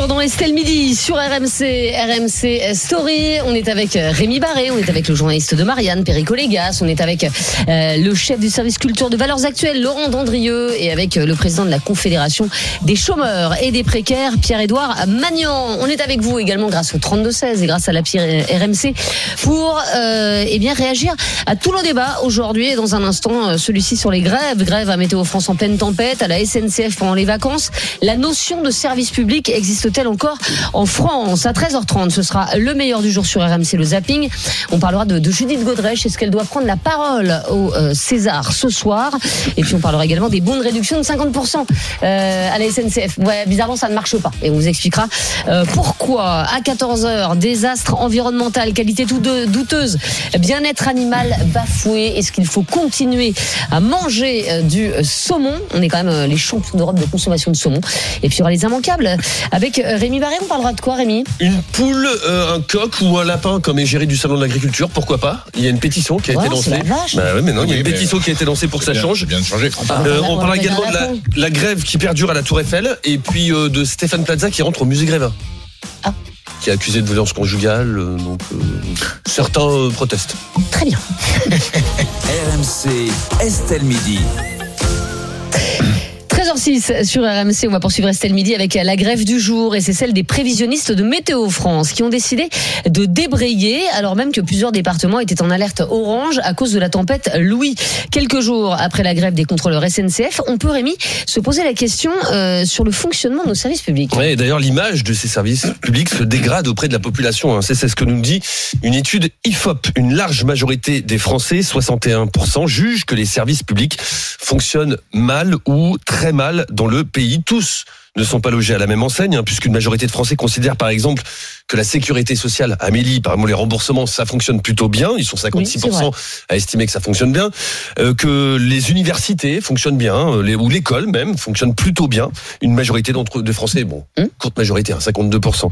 Retour dans Estelle Midi sur RMC, RMC Story. On est avec euh, Rémi Barré, on est avec le journaliste de Marianne, Perico Légas, on est avec euh, le chef du service culture de Valeurs Actuelles, Laurent Dandrieux, et avec euh, le président de la Confédération des chômeurs et des précaires, Pierre-Édouard Magnan. On est avec vous également grâce au 32-16 et grâce à la Pierre RMC pour euh, eh bien réagir à tout le débat aujourd'hui et dans un instant celui-ci sur les grèves, grève à Météo France en pleine tempête, à la SNCF pendant les vacances. La notion de service public existe-t-elle encore en France À 13h30, ce sera le meilleur du jour sur RMC, le zapping. On parlera de, Judith Godrèche. Est-ce qu'elle doit prendre la parole au euh, César ce soir Et puis on parlera également des bons de réduction de 50% euh, à la SNCF. Ouais, bizarrement, ça ne marche pas. Et on vous expliquera euh, pourquoi. À 14h, désastre environnemental, qualité douteuse, bien-être animal bafoué. Est-ce qu'il faut continuer à manger du saumon? On est quand même les champions d'Europe de consommation de saumon. Et puis il y aura les immanquables avec euh, Rémi Barré. On parlera de quoi, Rémi? Une poule, euh, un coq ou un lapin comme égérie du salon de l'agriculture, pourquoi pas? Il y a une pétition qui a été lancée. la vache. Bah ouais, mais non, il y a une mais- pétition qui a été lancée pour que ça Bien- change. Bien de changer. Euh, on on parlera également de la, grève qui perdure à la Tour Eiffel et puis euh, de Stéphane Plaza qui rentre au musée Grévin. Ah. Qui est accusé de violence conjugale, euh, donc euh, certains euh, protestent. Très bien. RMC, Estelle Midi. 13h06 sur RMC, on va poursuivre Estelle Midi avec la grève du jour et c'est celle des prévisionnistes de Météo France qui ont décidé de débrayer alors même que plusieurs départements étaient en alerte orange à cause de la tempête Louis. Quelques jours après la grève des contrôleurs SNCF, on peut Rémi se poser la question euh, sur le fonctionnement de nos services publics. Et d'ailleurs, l'image de ces services publics se dégrade auprès de la population. hein. C'est ce que nous dit une étude IFOP. Une large majorité des Français, 61%, jugent que les services publics fonctionnent mal ou très mal dans le pays. Tous ne sont pas logés à la même enseigne, hein, puisqu'une majorité de Français considèrent par exemple que la sécurité sociale, Amélie, par exemple les remboursements, ça fonctionne plutôt bien. Ils sont 56% à estimer que ça fonctionne bien. Euh, que les universités fonctionnent bien, euh, les, ou l'école même fonctionne plutôt bien. Une majorité d'entre de Français, bon, Hum. courte majorité, hein, 52%.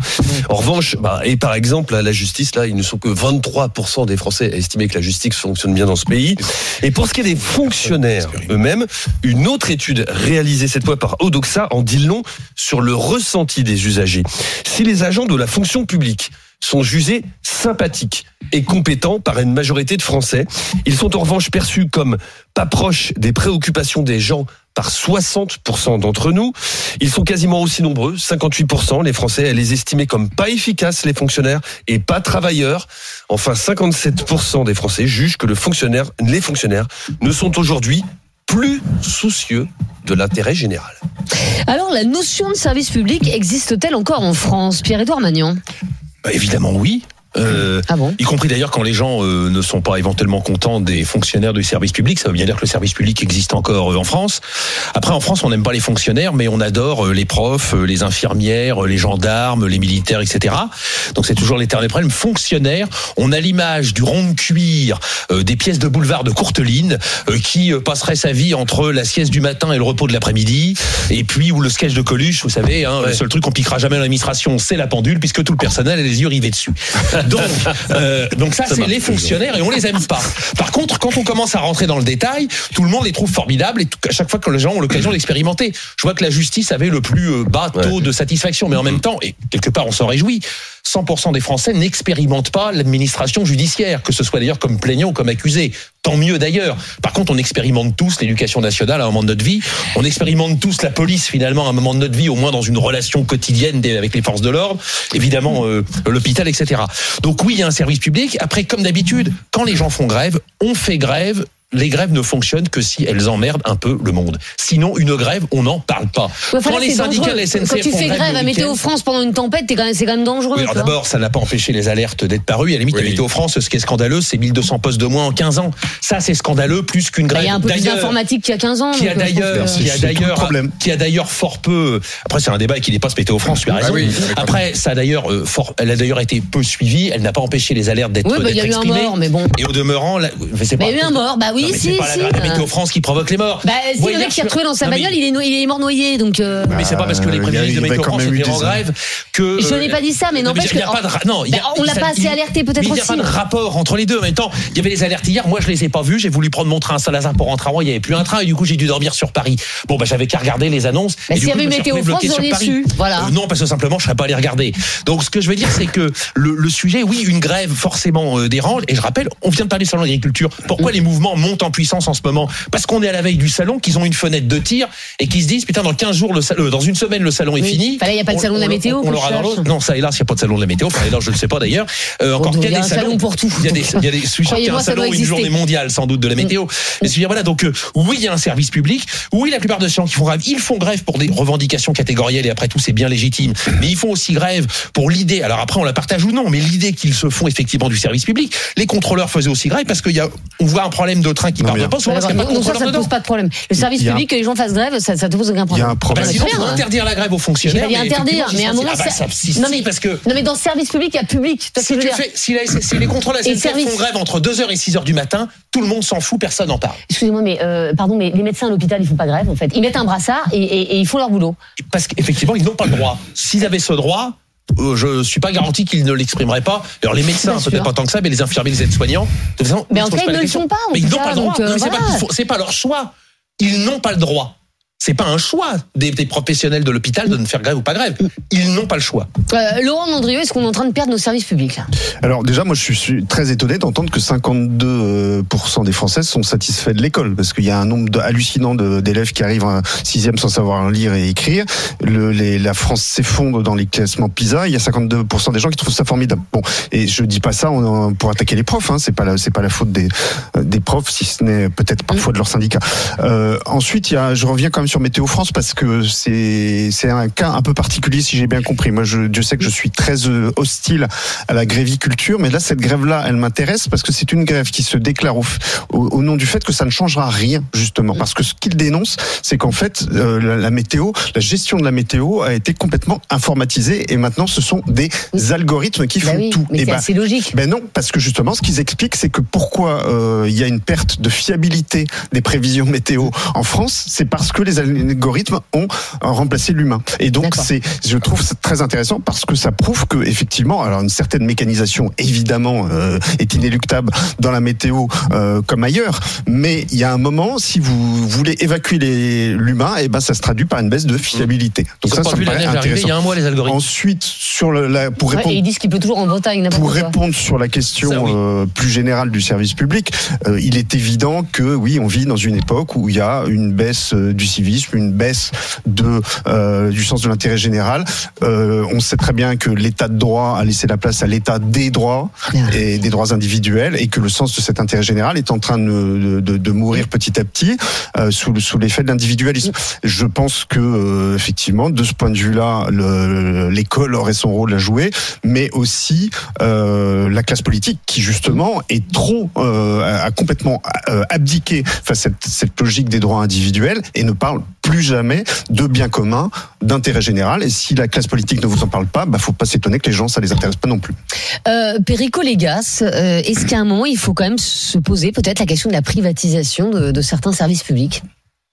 En revanche, bah, et par exemple, à la justice, là, ils ne sont que 23% des Français à estimer que la justice fonctionne bien dans ce pays. Et pour ce qui est des fonctionnaires eux-mêmes, une autre étude réalisée cette fois par Odoxa en dit long sur le ressenti des usagers. Si les agents de la fonction publique sont jugés sympathiques et compétents par une majorité de Français, ils sont en revanche perçus comme pas proches des préoccupations des gens par 60% d'entre nous. Ils sont quasiment aussi nombreux, 58%, les Français, les estimer comme pas efficaces, les fonctionnaires, et pas travailleurs. Enfin, 57% des Français jugent que le fonctionnaire, les fonctionnaires ne sont aujourd'hui plus soucieux de l'intérêt général. Alors la notion de service public existe-t-elle encore en France Pierre-Édouard Magnan Bah, évidemment, oui. Euh, Ah bon y compris d'ailleurs quand les gens euh, ne sont pas éventuellement contents des fonctionnaires du service public, ça veut bien dire que le service public existe encore euh, en France. Après, en France, on n'aime pas les fonctionnaires, mais on adore euh, les profs, euh, les infirmières, euh, les gendarmes, les militaires, etc. Donc c'est toujours l'éternel problème. Fonctionnaire, on a l'image du rond de cuir, euh, des pièces de boulevard de Courteline, euh, qui euh, passerait sa vie entre la sieste du matin et le repos de l'après-midi, et puis ou le sketch de Coluche, vous savez, hein, Ouais. le seul truc qu'on piquera jamais à l'administration, c'est la pendule, puisque tout le personnel a les yeux rivés dessus. Donc, euh, donc ça, c'est les fonctionnaires et on les aime pas. Par contre, quand on commence à rentrer dans le détail, tout le monde les trouve formidables et tout- à chaque fois que les gens ont l'occasion d'expérimenter. Je vois que la justice avait le plus euh, bas taux Ouais. de satisfaction, mais en même temps, et quelque part on s'en réjouit, 100% des Français n'expérimentent pas l'administration judiciaire, que ce soit d'ailleurs comme plaignant ou comme accusé. Tant mieux d'ailleurs. Par contre, on expérimente tous l'éducation nationale à un moment de notre vie. On expérimente tous la police finalement à un moment de notre vie, au moins dans une relation quotidienne avec les forces de l'ordre. Évidemment, euh, l'hôpital, etc. Donc oui, il y a un service public. Après, comme d'habitude, quand les gens font grève, on fait grève. Les grèves ne fonctionnent que si elles emmerdent un peu le monde. Sinon, une grève, on n'en parle pas. Ouais, quand là, les syndicats la SNCF Quand tu font fais grève à Météo France pendant une tempête, quand c'est quand même dangereux. oui, alors d'abord, ça n'a pas empêché les alertes d'être parues. À la limite, Oui. à Météo France, ce qui est scandaleux, c'est 1200 postes de moins en 15 ans. Ça, c'est scandaleux plus qu'une Bah, grève. Il y a un peu plus d'informatique qu'il y a 15 ans. qui a euh, d'ailleurs, qui a d'ailleurs, qui a d'ailleurs fort peu. Après, c'est un débat qui dépasse Météo France. Tu as raison. Ah oui, Après, ça a d'ailleurs euh, fort. Elle a d'ailleurs été peu suivie. Elle n'a pas empêché les alertes d'être Oui, bah, il y a eu un mort, mais bon. Et au demeurant, là, c'est Mais pas- il y a eu un mort, bah oui. oui, Non, mais si, c'est pas si. la, la Météo France qui provoque les morts. Bah, si Moi, le mec qui a retrouvé dans sa mais- bagnole, il est, no- il est mort noyé, donc. euh, Mais c'est pas parce que les prévisions il y de avait Météo quand France même eu étaient en des- grève que. Je n'ai pas dit ça, mais Non, n'empêche que- non, Bah, on l'a pas assez alerté, peut-être mais Il n'y a aussi. pas de rapport entre les deux. En même temps, il y avait les alertes hier. Moi, je les ai pas vues. J'ai voulu prendre mon train à Saint-Lazare pour rentrer à Rouen. Il n'y avait plus un train et du coup, j'ai dû dormir sur Paris. Bon, bah, j'avais qu'à regarder les annonces. Bah, et du s'il y avait Météo France, su. Voilà. Euh, non, parce que simplement, je ne serais pas allé regarder. Donc, ce que je veux dire, c'est que le, le sujet, oui, une grève forcément euh, dérange. Et je rappelle, on vient de parler du salon d'agriculture. Pourquoi les mouvements montent en puissance en ce moment Parce qu'on est à la veille du salon, qu'ils ont une fenêtre de tir et qu'ils se disent, putain, dans 15 jours, le euh, dans une semaine, le salon est fini. Il y a pas de On- salon de la on- météo, On, que l'aura dans. Non, ça, hélas, il n'y a pas de salon de la météo. Enfin, hélas, je ne sais pas d'ailleurs. Euh, encore qu'il il y a un salon pour tout. Il y a des, il y a des, qu'il y a un salon, une journée mondiale, sans doute, de la météo. Mais dire, voilà, donc, euh, oui, il y a un service public. Oui, la plupart de gens qui font grève, ils font grève pour des revendications catégorielles et après tout, c'est bien légitime. Mais ils font aussi grève pour l'idée. Alors après, on la partage ou non, mais l'idée qu'ils se font effectivement du service public. Les contrôleurs faisaient aussi grève parce qu'il y a, on voit un problème de train qui Non, part de il pas souvent parce qu'il n'y a pas de Donc ça, ça ne pose pas de problème. Le service Il a- public, que les gens fassent grève, ça ne pose aucun Il y a problème. un Bah, problème. sinon, faut bien. interdire la grève aux fonctionnaires. vais interdire, mais à un moment, ça- ça, si, non, mais, parce que non, mais dans le service public, il y a public. Si, tu fais, si, les service. font grève entre 2h et 6h du matin, tout le monde s'en fout, personne n'en parle. Excusez-moi, mais euh, pardon, mais les médecins à l'hôpital, ils font pas grève en fait. Ils mettent un brassard et, ils font leur boulot. Parce qu'effectivement, ils n'ont pas le droit. S'ils avaient ce droit, je suis pas garanti qu'ils ne l'exprimeraient pas. Alors les médecins, peut-être pas tant que ça, mais les infirmiers, les aides-soignants, de toute façon, Mais ils en la ils ne le font pas, en Mais ils n'ont pas le droit. euh, c'est pas leur choix. Ils n'ont pas le droit. C'est pas un choix des, des professionnels de l'hôpital de ne faire grève ou pas grève. Ils n'ont pas le choix. Euh, Laurent Mondrieux, est-ce qu'on est en train de perdre nos services publics là? Alors déjà, moi, je suis- suis très étonné d'entendre que 52% des Français sont satisfaits de l'école, parce qu'il y a un nombre de- hallucinant d'élèves qui arrivent en sixième sans savoir lire et écrire. Le, les- la France s'effondre dans les classements PISA. Il y a 52% des gens qui trouvent ça formidable. Bon, et je dis pas ça pour attaquer les profs. Hein, c'est pas la, c'est pas la faute des, des profs, si ce n'est peut-être parfois de leur syndicat. Euh, ensuite, il y a, je reviens quand même sur Météo France parce que c'est c'est un cas un peu particulier, si j'ai bien compris. Moi, je, Dieu sait que je suis très euh, hostile à la gréviculture, mais là, cette grève-là, elle m'intéresse parce que c'est une grève qui se déclare au, au, au nom du fait que ça ne changera rien, justement. Parce que ce qu'il dénonce, c'est qu'en fait, euh, la, la météo, la gestion de la météo a été complètement informatisée et maintenant, ce sont des algorithmes qui Bah font oui, tout. mais Et c'est ben, assez logique. ben non, parce que justement, ce qu'ils expliquent, c'est que pourquoi euh, il y a une perte de fiabilité des prévisions météo en France, c'est parce que les algorithmes ont euh, remplacé l'humain. Et donc, c'est, je trouve ça très intéressant parce que ça prouve que effectivement, alors une certaine mécanisation évidemment euh, est inéluctable dans la météo euh, comme ailleurs, mais il y a un moment, si vous voulez évacuer l'humain, et ben ça se traduit par une baisse de fiabilité. Donc ça, Ils ça me paraît arriver il y intéressant. a un mois, les algorithmes. Ensuite, sur le, la, pour Ouais, répondre et ils disent qu'il peut toujours en Bretagne, pour quoi. répondre sur la question Ça, oui. euh, plus générale du service public, il est évident que oui, on vit dans une époque où il y a une baisse du civisme, une baisse de euh, du sens de l'intérêt général. Euh, on sait très bien que l'État de droit a laissé la place à l'État des droits et des droits individuels, et que le sens de cet intérêt général est en train de, de, de mourir petit à petit euh, sous, le- sous l'effet de l'individualisme. Je pense que effectivement, de ce point de vue-là, le- l'école aurait son rôle à jouer, mais aussi la classe politique qui justement est trop a a complètement abdiqué face à cette, cette logique des droits individuels et ne parle plus jamais de bien commun, d'intérêt général. Et si la classe politique ne vous en parle pas, bah faut pas s'étonner que les gens ça les intéresse pas non plus. Euh, Perico Légas, euh, est-ce qu'à un moment, il faut quand même se poser peut-être la question de la privatisation de, de certains services publics?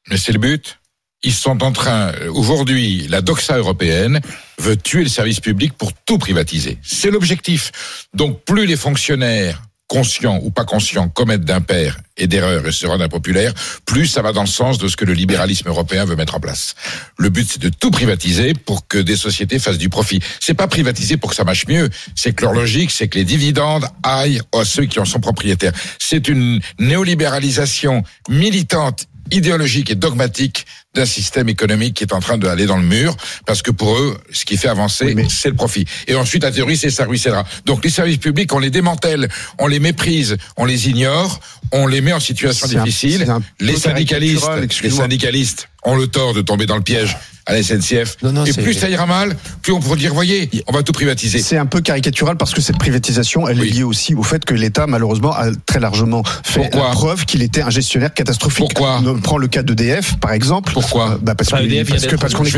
Mais c'est le but. Ils sont en train, euh, aujourd'hui, la doxa européenne veut tuer le service public pour tout privatiser. C'est l'objectif. Donc plus les fonctionnaires, conscients ou pas conscients, commettent d'impairs et d'erreurs et se rendent impopulaires, plus ça va dans le sens de ce que le libéralisme européen veut mettre en place. Le but, c'est de tout privatiser pour que des sociétés fassent du profit. C'est pas privatiser pour que ça marche mieux. C'est que leur logique, c'est que les dividendes aillent à ceux qui en sont propriétaires. C'est une néolibéralisation militante idéologique et dogmatique d'un système économique qui est en train d'aller dans le mur, parce que pour eux, ce qui fait avancer, Oui, mais- c'est le profit. Et ensuite, la théorie, c'est ça ruissellera. Donc les services publics, on les démantèle, on les méprise, on les ignore, on les met en situation difficile. un les syndicalistes, les syndicalistes ont le tort de tomber dans le piège à la SNCF. Non, non, et plus ça ira mal, plus on pourra dire, voyez, on va tout privatiser. C'est un peu caricatural parce que cette privatisation, elle Oui. est liée aussi au fait que l'État, malheureusement, a très largement fait Pourquoi la preuve qu'il était un gestionnaire catastrophique. Pourquoi On prend le cas d'EDF, par exemple. Pourquoi Pourquoi Bah parce qu'on est Je vais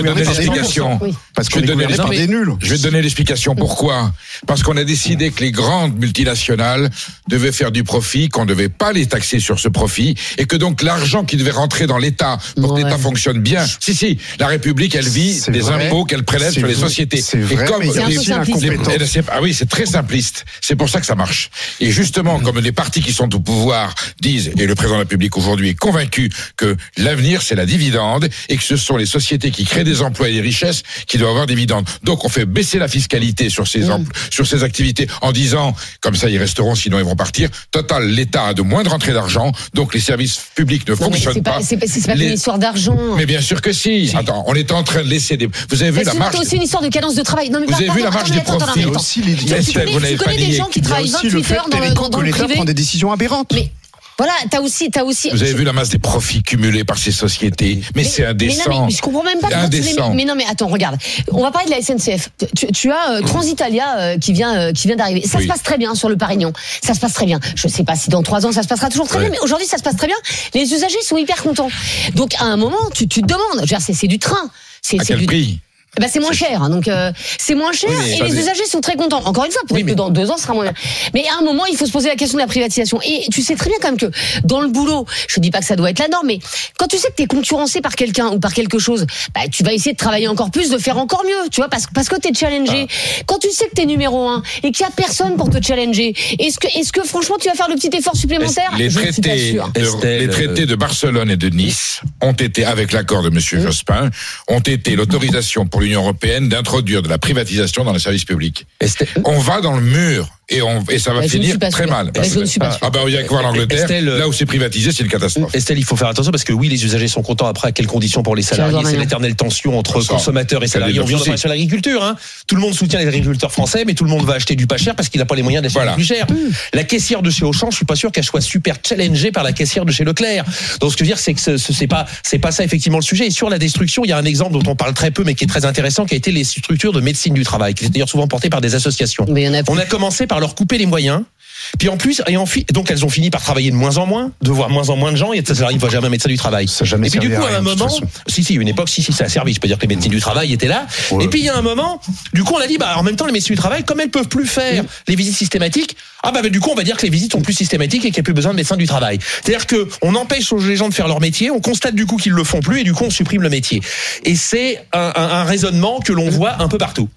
gouverné par des nuls. Parce qu'on est gouverné par des nuls. Je vais te donner l'explication. Pourquoi Parce qu'on a décidé que les grandes multinationales devaient faire du profit, qu'on ne devait pas les taxer sur ce profit, et que donc l'argent qui devait rentrer dans l'État pour Ouais. que l'État fonctionne bien. Si, si, la République, elle vit des vrai. impôts qu'elle prélève sur les vrai. sociétés. C'est vrai, comme mais aussi c'est- Ah oui, c'est très simpliste. C'est pour ça que ça marche. Et justement, comme les partis qui sont au pouvoir disent, et le président de la République aujourd'hui est convaincu que l'avenir c'est la dividende et que ce sont les sociétés qui créent des emplois et des richesses qui doivent avoir des dividendes. Donc on fait baisser la fiscalité sur ces empl- sur ces activités en disant, comme ça ils resteront, sinon ils vont partir. Total, l'État a de moins de rentrées d'argent, donc les services publics ne Non, fonctionnent pas, pas. c'est pas, pas Les- une histoire d'argent. Mais bien sûr que si. Attends, on est en train de laisser des. Vous avez vu Mais la c'est marge. aussi une histoire de cadence de travail. Non, mais Vous avez vu la attends, des attends. aussi les- Tu connais, des gens qui travaillent aussi le 28 fait heures dans le, l'État- dans, dans que le privé. prend des décisions aberrantes. Mais voilà, t'as aussi, t'as aussi. Vous avez vu la masse des profits cumulés par ces sociétés. Mais, c'est Mais, indécent. non, mais je comprends même pas les. Indécent. Mais non, mais attends, regarde. On va parler de la SNCF. Tu, tu as euh, Transitalia euh, qui vient, euh, qui vient d'arriver. Ça Oui. se passe très bien sur le Parignon. Ça se passe très bien. Je sais pas si dans trois ans ça se passera toujours très Ouais. bien, mais aujourd'hui ça se passe très bien. Les usagers sont hyper contents. Donc à un moment, tu, tu te demandes. C'est, du train. C'est, À c'est quel du, prix? Eh ben, c'est moins cher, donc euh, c'est moins cher Oui, et les usagers sont très contents. Encore une fois, peut-être Oui, mais- que dans deux ans, ce sera moins bien. Mais à un moment, il faut se poser la question de la privatisation. Et tu sais très bien quand même que dans le boulot, je dis pas que ça doit être la norme, mais quand tu sais que tu es concurrencé par quelqu'un ou par quelque chose, bah, tu vas essayer de travailler encore plus, de faire encore mieux, tu vois, parce, parce que tu es challengé. Ah. Quand tu sais que tu es numéro un et qu'il y a personne pour te challenger, est-ce que, est-ce que franchement tu vas faire le petit effort supplémentaire? Les Je traités, de, Estelle, les traités de Barcelone et de Nice ont été, avec l'accord de Monsieur Jospin, ont été l'autorisation pour l'Union européenne d'introduire de la privatisation dans les services publics. On va dans le mur et, on, et ça va je ne finir pas très mal. Ouais, je ne suis pas sûre. Ah bah il y a que voir l'Angleterre. Estelle, Là où c'est privatisé, c'est une catastrophe. Estelle, il faut faire attention parce que oui, les usagers sont contents. Après, à quelles conditions pour les salariés C'est l'éternelle tension entre Ça, consommateurs et salariés. On vient de sur l'agriculture. Hein. Tout le monde soutient les agriculteurs français, mais tout le monde va acheter du pas cher parce qu'il n'a pas les moyens d'acheter Voilà. du plus cher. La caissière de chez Auchan, je suis pas sûr qu'elle soit super challengée par la caissière de chez Leclerc. Donc, ce que je veux dire, c'est que ce, ce- c'est pas, c'est pas ça effectivement le sujet. Et sur la destruction, il y a un exemple dont on parle très peu, mais qui est très intéressant, qui a été les structures de médecine du travail, qui étaient d'ailleurs souvent portées par des associations. Mais. On a commencé par leur couper les moyens. Puis en plus, et en fi- donc elles ont fini par travailler de moins en moins, de voir moins en moins de gens, et ça n'arrive pas jamais un médecin du travail. Ça a jamais et puis du coup, à un moment, si, si, une époque, si, si, ça a servi. Je peux dire que les médecins du travail étaient là. Ouais. Et puis il y a un moment, du coup, on a dit, bah, en même temps, les médecins du travail, comme elles peuvent plus faire les visites systématiques, ah bah, bah, du coup, on va dire que les visites sont plus systématiques et qu'il n'y a plus besoin de médecins du travail. C'est-à-dire que on empêche les gens de faire leur métier, on constate du coup qu'ils le font plus et du coup, on supprime le métier. Et c'est un, un- un raisonnement que l'on voit un peu partout.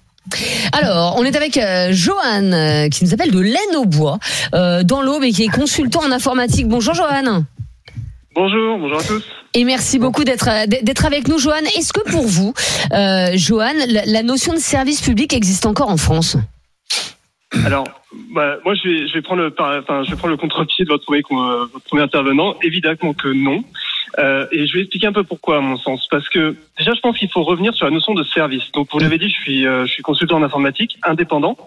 Alors, on est avec euh, Johan, euh, qui nous appelle de laine au bois, euh, dans l'Aube et qui est consultant en informatique. Bonjour Johan. Bonjour, bonjour à tous. Et merci beaucoup d'être d'être avec nous, Johan. Est-ce que pour vous, Johan, la, la notion de service public existe encore en France? Alors, bah, moi, je vais, je vais prendre le, par- enfin, je vais prendre le contre-pied de votre premier, votre premier intervenant. Évidemment que non. Euh, et je vais expliquer un peu pourquoi, à mon sens. Parce que déjà, je pense qu'il faut revenir sur la notion de service. Donc, vous l'avez dit, je suis, euh, je suis consultant en informatique, indépendant.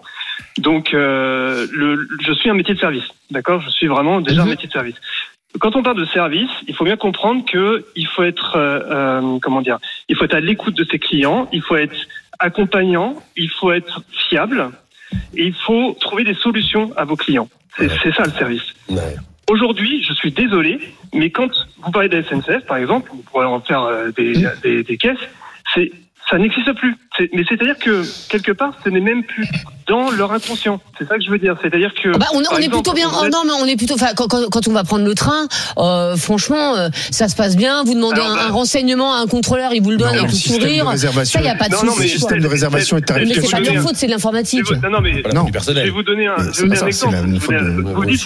Donc, euh, le, je suis un métier de service. D'accord? Je suis vraiment déjà un Mhm. métier de service. Quand on parle de service, il faut bien comprendre que il faut être, euh, euh, comment dire, il faut être à l'écoute de ses clients, il faut être accompagnant, il faut être fiable, et il faut trouver des solutions à vos clients. C'est c'est ça le service. Aujourd'hui, je suis désolé, mais quand vous parlez de la SNCF, par exemple, vous pourrez en faire euh, des, des, des caisses, c'est ça n'existe plus. C'est- Mais c'est-à-dire que quelque part, ce n'est même plus dans leur inconscient. C'est ça que je veux dire. C'est-à-dire que Ah bah, on, est plutôt bien. oh non, mais on est plutôt. Enfin, quand, quand, quand on va prendre le train, euh, franchement, euh, ça se passe bien. Vous demandez Alors, un, bah- un renseignement à un contrôleur, il vous le donne avec le tout sourire. Ça, y a pas de Non, non, souci. mais Le système de réservation et de Mais Mais c'est pas de leur faute, c'est de l'informatique. non, non, mais Non. Je vais vous donner un, je vais C'est vous pas donner un ça, c'est exemple. Vous, dites,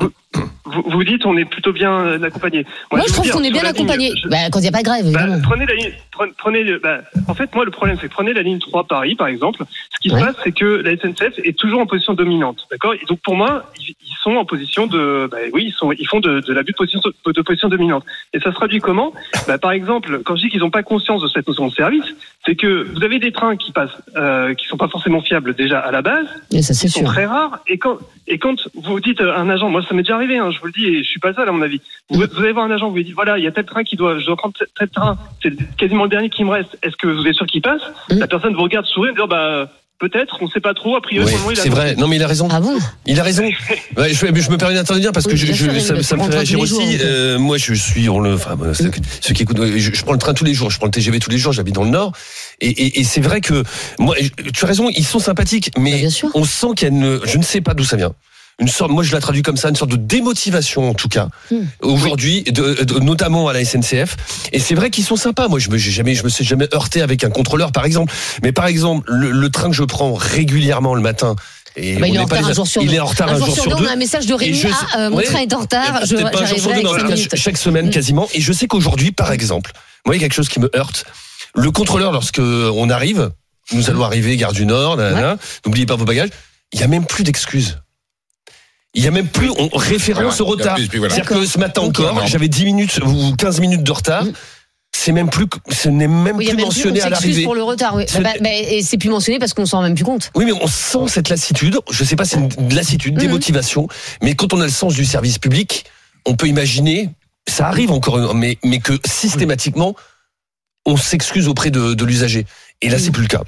vous, vous vous, dites, on est plutôt bien accompagné. Moi, je trouve qu'on est bien accompagné. Bah, quand il n'y a pas de grève, évidemment. prenez la ligne. Prenez, le- bah, en fait, moi, le problème, c'est que prenez la ligne 3 Paris, par exemple. Ce qui Ouais. se passe, c'est que la SNCF est toujours en position dominante, d'accord? Et donc, pour moi, ils, ils sont en position de, bah, oui, ils sont, ils font de, de l'abus de position, de position dominante. Et ça se traduit comment? Bah, Par exemple, quand je dis qu'ils n'ont pas conscience de cette notion de service, c'est que vous avez des trains qui passent, euh, qui sont pas forcément fiables déjà à la base, Et ça, c'est sont sûr. très rares. Et quand, et quand vous dites à un agent, moi ça m'est déjà hein, je vous le dis, et je suis pas seul à mon avis. Vous, vous allez voir un agent, vous lui dites, voilà, il y a tel train qui doit, je dois prendre tel- train, c'est quasiment le dernier qui me reste. Est-ce que vous êtes sûr qu'il passe Mm. La personne vous regarde sourire, disant, bah, Peut-être, on ne sait pas trop. A priori, a c'est vrai. Non, mais il a raison. Ah bon Il a raison. Ouais, je, je me permets d'intervenir parce que Oui, je, bien je- sûr, ça, ça me fait réagir aussi. jours, Euh, moi, je suis, on le, enfin, ceux, ceux qui écoutent, je, je prends le train tous les jours, je prends le TGV tous les jours, j'habite dans le Nord, et, et, et c'est vrai que moi, je- tu as raison, ils sont sympathiques, Bah, mais sûr. on sent qu'il y a une, je ne sais pas d'où ça vient. Une sorte, moi je la traduis comme ça, une sorte de démotivation en tout cas Hmm. aujourd'hui, de- de- notamment à la SNCF. Et c'est vrai qu'ils sont sympas. Moi, je me, j'ai jamais, je me suis jamais heurté avec un contrôleur, par exemple. Mais par exemple, le, le train que je prends régulièrement le matin. Et Bah, il est en retard les- un jour sur il deux. est en retard Un jour sur deux, on a un message de Rémi. je- Ah, euh, mon Ouais. train est en retard. Je Peut-être pas un jour sur deux, chaque semaine Mm. quasiment. Et je sais qu'aujourd'hui, par exemple, moi, il y a quelque chose qui me heurte. Le contrôleur, lorsque on arrive, nous allons arriver, gare du Nord, n'oubliez pas vos bagages, il y a même plus d'excuses. Il y a même plus, on référence Voilà, au retard. voilà. C'est-à-dire que ce matin encore, j'avais 10 minutes ou 15 minutes de retard. C'est même plus, ce n'est même Oui, plus même plus, mentionné on à s'excuse l'arrivée. pour le retard. Oui. Ce- Bah, bah, et c'est plus mentionné parce qu'on s'en rend même plus compte. Oui, mais on sent cette lassitude. Je sais pas, c'est une lassitude, Mhm. démotivation. Mais quand on a le sens du service public, on peut imaginer, ça arrive encore, mais, mais que systématiquement, on s'excuse auprès de, de l'usager. Et là, c'est plus le cas.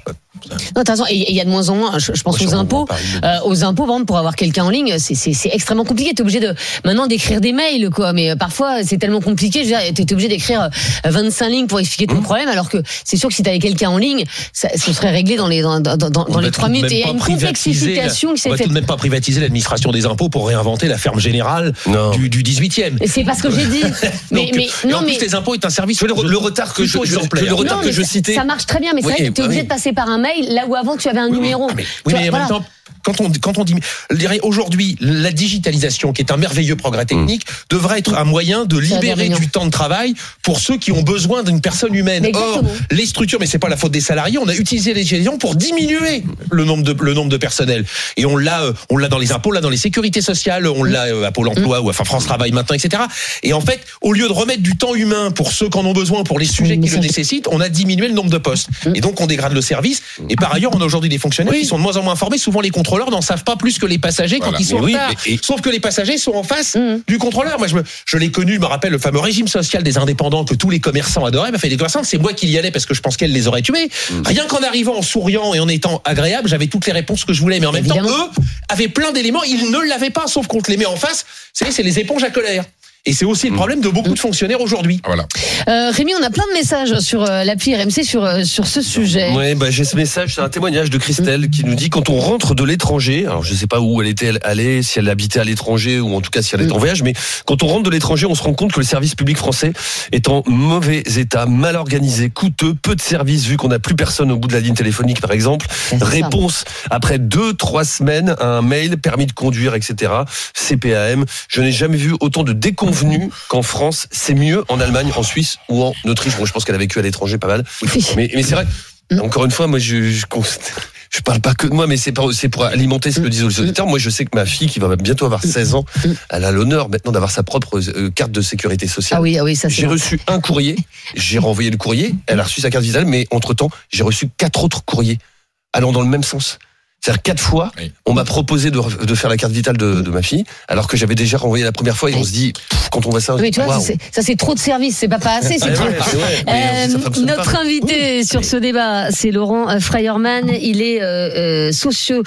Non, t'as raison. Et et il y a de moins en moins. Je, je pense aux impôts. Euh, aux impôts, par exemple, pour avoir quelqu'un en ligne, c'est- extrêmement compliqué. T'es obligé de maintenant d'écrire des mails, quoi. Mais euh, parfois, c'est tellement compliqué. Je veux dire, t'es obligé d'écrire euh, 25 lignes pour expliquer Mmh. ton problème, alors que c'est sûr que si t'avais quelqu'un en ligne, ça, ce serait réglé dans les dans, dans, dans, dans On les va trois de minutes. Et il y a une la- complexification qui On s'est va tout faite. de même pas privatiser l'administration des impôts pour réinventer la ferme générale Non. du, du 18e. Et c'est pas ce que j'ai dit. mais, Donc, mais et non, en mais plus, les impôts est un service. Le, le retard que je, je- le retard que citais. Ça marche très bien, mais c'est vrai que t'es obligé de passer par un mail là où avant tu avais un numéro. Ah, mais- oui, vois, mais en voilà. même temps, quand on, quand on dit, je dirais aujourd'hui, la digitalisation, qui est un merveilleux progrès technique, devrait être un moyen de libérer du temps de travail pour ceux qui ont besoin d'une personne humaine. Or, les structures, mais c'est pas la faute des salariés, on a utilisé les digitalisation pour diminuer le nombre de, le nombre de personnel. Et on l'a, euh, on l'a dans les impôts, on l'a dans les sécurités sociales, on l'a euh, à Pôle emploi ou enfin France Travail maintenant, etc. Et en fait, au lieu de remettre du temps humain pour ceux qui en ont besoin, pour les sujets qui le nécessitent, on a diminué le nombre de postes. Et donc, on dégrade le service. Et par ailleurs, on a aujourd'hui des fonctionnaires qui sont de moins en moins informés. Souvent, les contrôleurs n'en savent pas plus que les passagers quand ils sont en oui, retard. et- et- Sauf que les passagers sont en face Mhm. du contrôleur. Moi, je, me, je l'ai connu, je me rappelle le fameux régime social des indépendants que tous les commerçants adoraient. M'a fait des commerçants, c'est moi qui y allais parce que je pense qu'elle les aurait tués. Rien qu'en arrivant en souriant et en étant agréable, j'avais toutes les réponses que je voulais. Mais en même Évidemment. temps, eux avaient plein d'éléments. Ils ne l'avaient pas, sauf qu'on te les met en face. C'est les éponges à colère. Et c'est aussi le problème de beaucoup de fonctionnaires aujourd'hui. Voilà. Euh, Rémi, on a plein de messages sur euh, l'appli RMC sur, euh, sur ce sujet. Ouais, bah, j'ai ce message, c'est un témoignage de Christelle qui nous dit quand on rentre de l'étranger, alors je sais pas où elle était allée, si elle habitait à l'étranger ou en tout cas si elle est en voyage, mais quand on rentre de l'étranger, on se rend compte que le service public français est en mauvais état, mal organisé, coûteux, peu de services vu qu'on n'a plus personne au bout de la ligne téléphonique par exemple. Réponse après deux, trois semaines à un mail, permis de conduire, etc. CPAM. Je n'ai jamais vu autant de déconvenus qu'en France. C'est mieux en Allemagne, en Suisse ou en Autriche. Bon, je pense qu'elle a vécu à l'étranger pas mal. Mais, mais c'est vrai. Encore une fois, moi, je, je, je parle pas que de moi, mais c'est pour, c'est pour alimenter ce que disent les auditeurs. Moi, je sais que ma fille, qui va bientôt avoir 16 ans, elle a l'honneur maintenant d'avoir sa propre euh, carte de sécurité sociale. Ah oui, ah oui, ça. J'ai reçu un courrier, j'ai renvoyé le courrier, elle a reçu sa carte vitale, mais entre-temps, j'ai reçu quatre autres courriers allant dans le même sens. C'est-à-dire quatre fois, Oui. on m'a proposé de, de faire la carte vitale de, de ma fille, alors que j'avais déjà renvoyé la première fois et on se dit, pff, quand on voit ça, Oui, tu vois, c'est- ça c'est trop de services, c'est pas pas assez, c'est Ouais, trop. ouais, Euh, notre pas. invité sur ce débat, c'est Laurent euh, Freierman. Il est euh, euh, socio,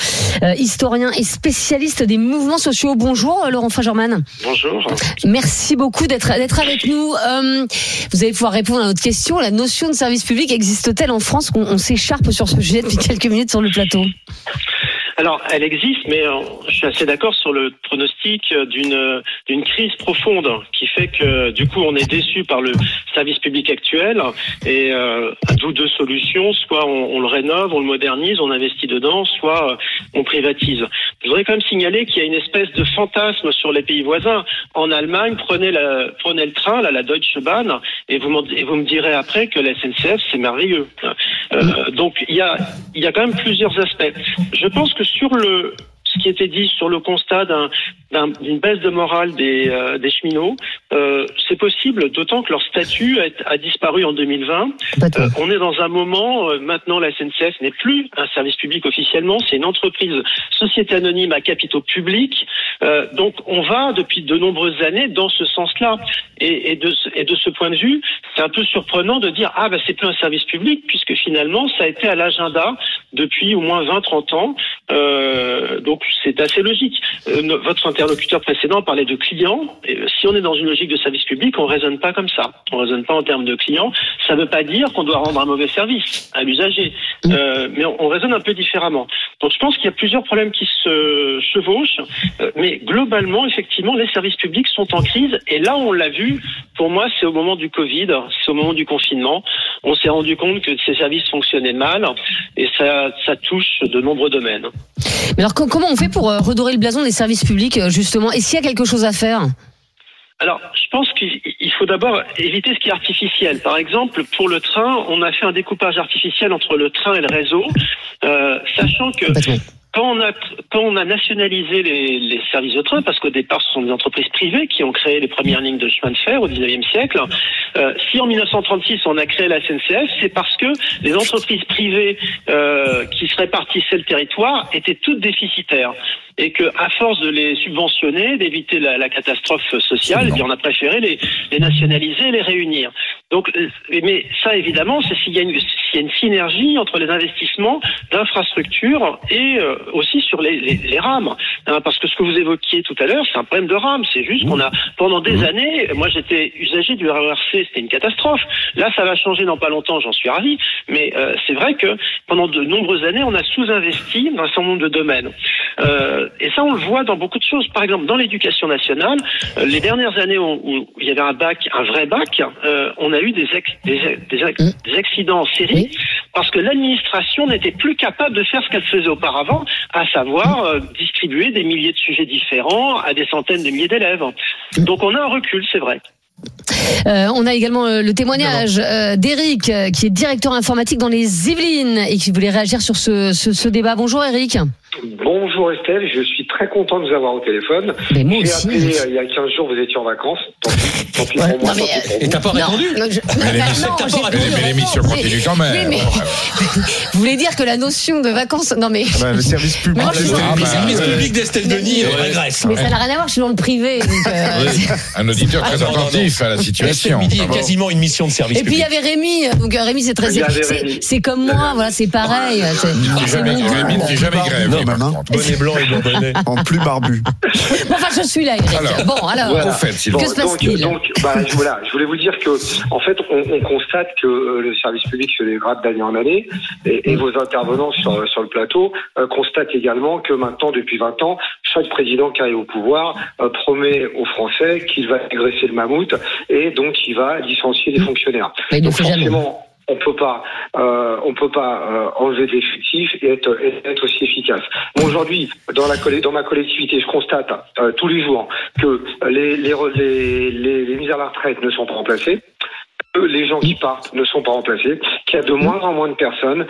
historien et spécialiste des mouvements sociaux. Bonjour, Laurent Freierman. Bonjour. Merci beaucoup d'être d'être avec nous. Euh, vous allez pouvoir répondre à notre question. La notion de service public existe-t-elle en France? Qu'on on s'écharpe sur ce sujet depuis quelques minutes sur le plateau Alors, elle existe, mais euh, je suis assez d'accord sur le pronostic euh, d'une euh, d'une crise profonde qui fait que du coup on est déçu par le service public actuel et euh, d'où deux solutions soit on, le rénove, on le modernise, on investit dedans, soit on privatise. Je voudrais quand même signaler qu'il y a une espèce de fantasme sur les pays voisins. En Allemagne, prenez la prenez le train, là, la Deutsche Bahn, et vous et vous me direz après que la SNCF c'est merveilleux. Donc il y a il y a quand même plusieurs aspects. Je pense que sur le ce qui était dit sur le constat d'un- d'un- d'une baisse de morale des, euh, des cheminots. Euh, c'est possible, d'autant que leur statut a, a disparu en 2020. Complètement. Euh, on est dans un moment, maintenant la SNCF n'est plus un service public officiellement, c'est une entreprise société anonyme à capitaux publics. Donc on va depuis de nombreuses années dans ce sens-là. Et, et, de, ce- et de ce point de vue, c'est un peu surprenant de dire ah bah c'est plus un service public puisque finalement ça a été à l'agenda depuis au moins 20-30 ans. Donc c'est assez logique. Euh, votre interlocuteur précédent parlait de clients. Et, euh, si on est dans une logique de service public, on raisonne pas comme ça. On raisonne pas en termes de clients. Ça ne veut pas dire qu'on doit rendre un mauvais service à l'usager, Euh, mais on, on raisonne un peu différemment. Donc je pense qu'il y a plusieurs problèmes qui se chevauchent, Euh, mais globalement, effectivement, les services publics sont en crise. Et là, on l'a vu. Pour moi, c'est au moment du Covid, c'est au moment du confinement. On s'est rendu compte que ces services fonctionnaient mal, et ça, ça touche de nombreux domaines. Mais alors, co- comment on fait pour euh, redorer le blason des services publics, euh, justement? Et s'il y a quelque chose à faire? Alors, je pense qu'il il faut d'abord éviter ce qui est artificiel. Par exemple, pour le train, on a fait un découpage artificiel entre le train et le réseau, euh, sachant que. Quand on a quand on a nationalisé les, les services de train, parce qu'au départ ce sont des entreprises privées qui ont créé les premières lignes de chemin de fer au 19e siècle, euh, si en 1936 on a créé la SNCF, c'est parce que les entreprises privées euh, qui se répartissaient le territoire étaient toutes déficitaires et que à force de les subventionner, d'éviter la, la catastrophe sociale, eh bien on a préféré les, les nationaliser, et les réunir. Donc, euh, mais ça évidemment, c'est s'il y a une s'il y a une synergie entre les investissements d'infrastructures et euh, aussi sur les, les, les rames, Hein, parce que ce que vous évoquiez tout à l'heure, c'est un problème de rames. C'est juste qu'on a pendant des années, moi j'étais usager du RERC, c'était une catastrophe. Là, ça va changer dans pas longtemps, j'en suis ravi. Mais euh, c'est vrai que pendant de nombreuses années, on a sous-investi dans un certain nombre de domaines. Euh, et ça, on le voit dans beaucoup de choses. Par exemple, dans l'éducation nationale, euh, les dernières années où, où il y avait un bac, un vrai bac, euh, on a eu des, ex- des, des, ex- des accidents en série parce que l'administration n'était plus capable de faire ce qu'elle faisait auparavant, à savoir euh, distribuer des milliers de sujets différents à des centaines de milliers d'élèves. Donc on a un recul, c'est vrai. Euh, on a également euh, le témoignage euh, d'Eric, euh, qui est directeur informatique dans les Yvelines et qui voulait réagir sur ce, ce, ce débat. Bonjour Eric. Bonjour Estelle, je suis très content de vous avoir au téléphone. Mais moi aussi. appelé euh, il y a 15 jours, vous étiez en vacances. Tant pis, tant pis Ouais, pour moi, non, mais, Et vous. t'as pas répondu Non, je- Mais l'émission- mais continue quand même. Mais vous voulez dire que la notion de vacances, non mais, Bah, le service public. Moi, je Ah, Le bah, service ouais. public d'Estelle Denis euh, régresse. mais ça n'a rien à voir. Je suis dans le privé. donc, euh, Un auditeur très Ah, non, attentif à la situation. Midi est Bravo. quasiment une mission de service Et puis il y avait Rémi, donc euh, Rémi c'est très, c'est- comme moi, voilà, c'est pareil. Rémi ne fait jamais grève. Bonnet blanc et bourbonnais. En plus barbu. Bon, enfin, je suis là, Eric. Alors, bon, alors. Voilà. Fait, vous Que Bon, se passe-t-il? donc, bah, je, voilà, je voulais vous dire que, en fait, on, on constate que euh, le service public se dégrade d'année en année, et, et vos intervenants sur, sur le plateau euh, constatent également que maintenant, depuis 20 ans, chaque président qui arrive au pouvoir euh, promet aux Français qu'il va agresser le mammouth, et donc il va licencier les fonctionnaires. Mais Donc forcément, on peut pas, euh, on peut pas euh, enlever de l'effectif et être, être aussi efficace. Bon, aujourd'hui, dans la dans ma collectivité, je constate euh, tous les jours que les les les les mises à la retraite ne sont pas remplacées. Les gens qui partent ne sont pas remplacés, qu'il y a de moins en moins de personnes.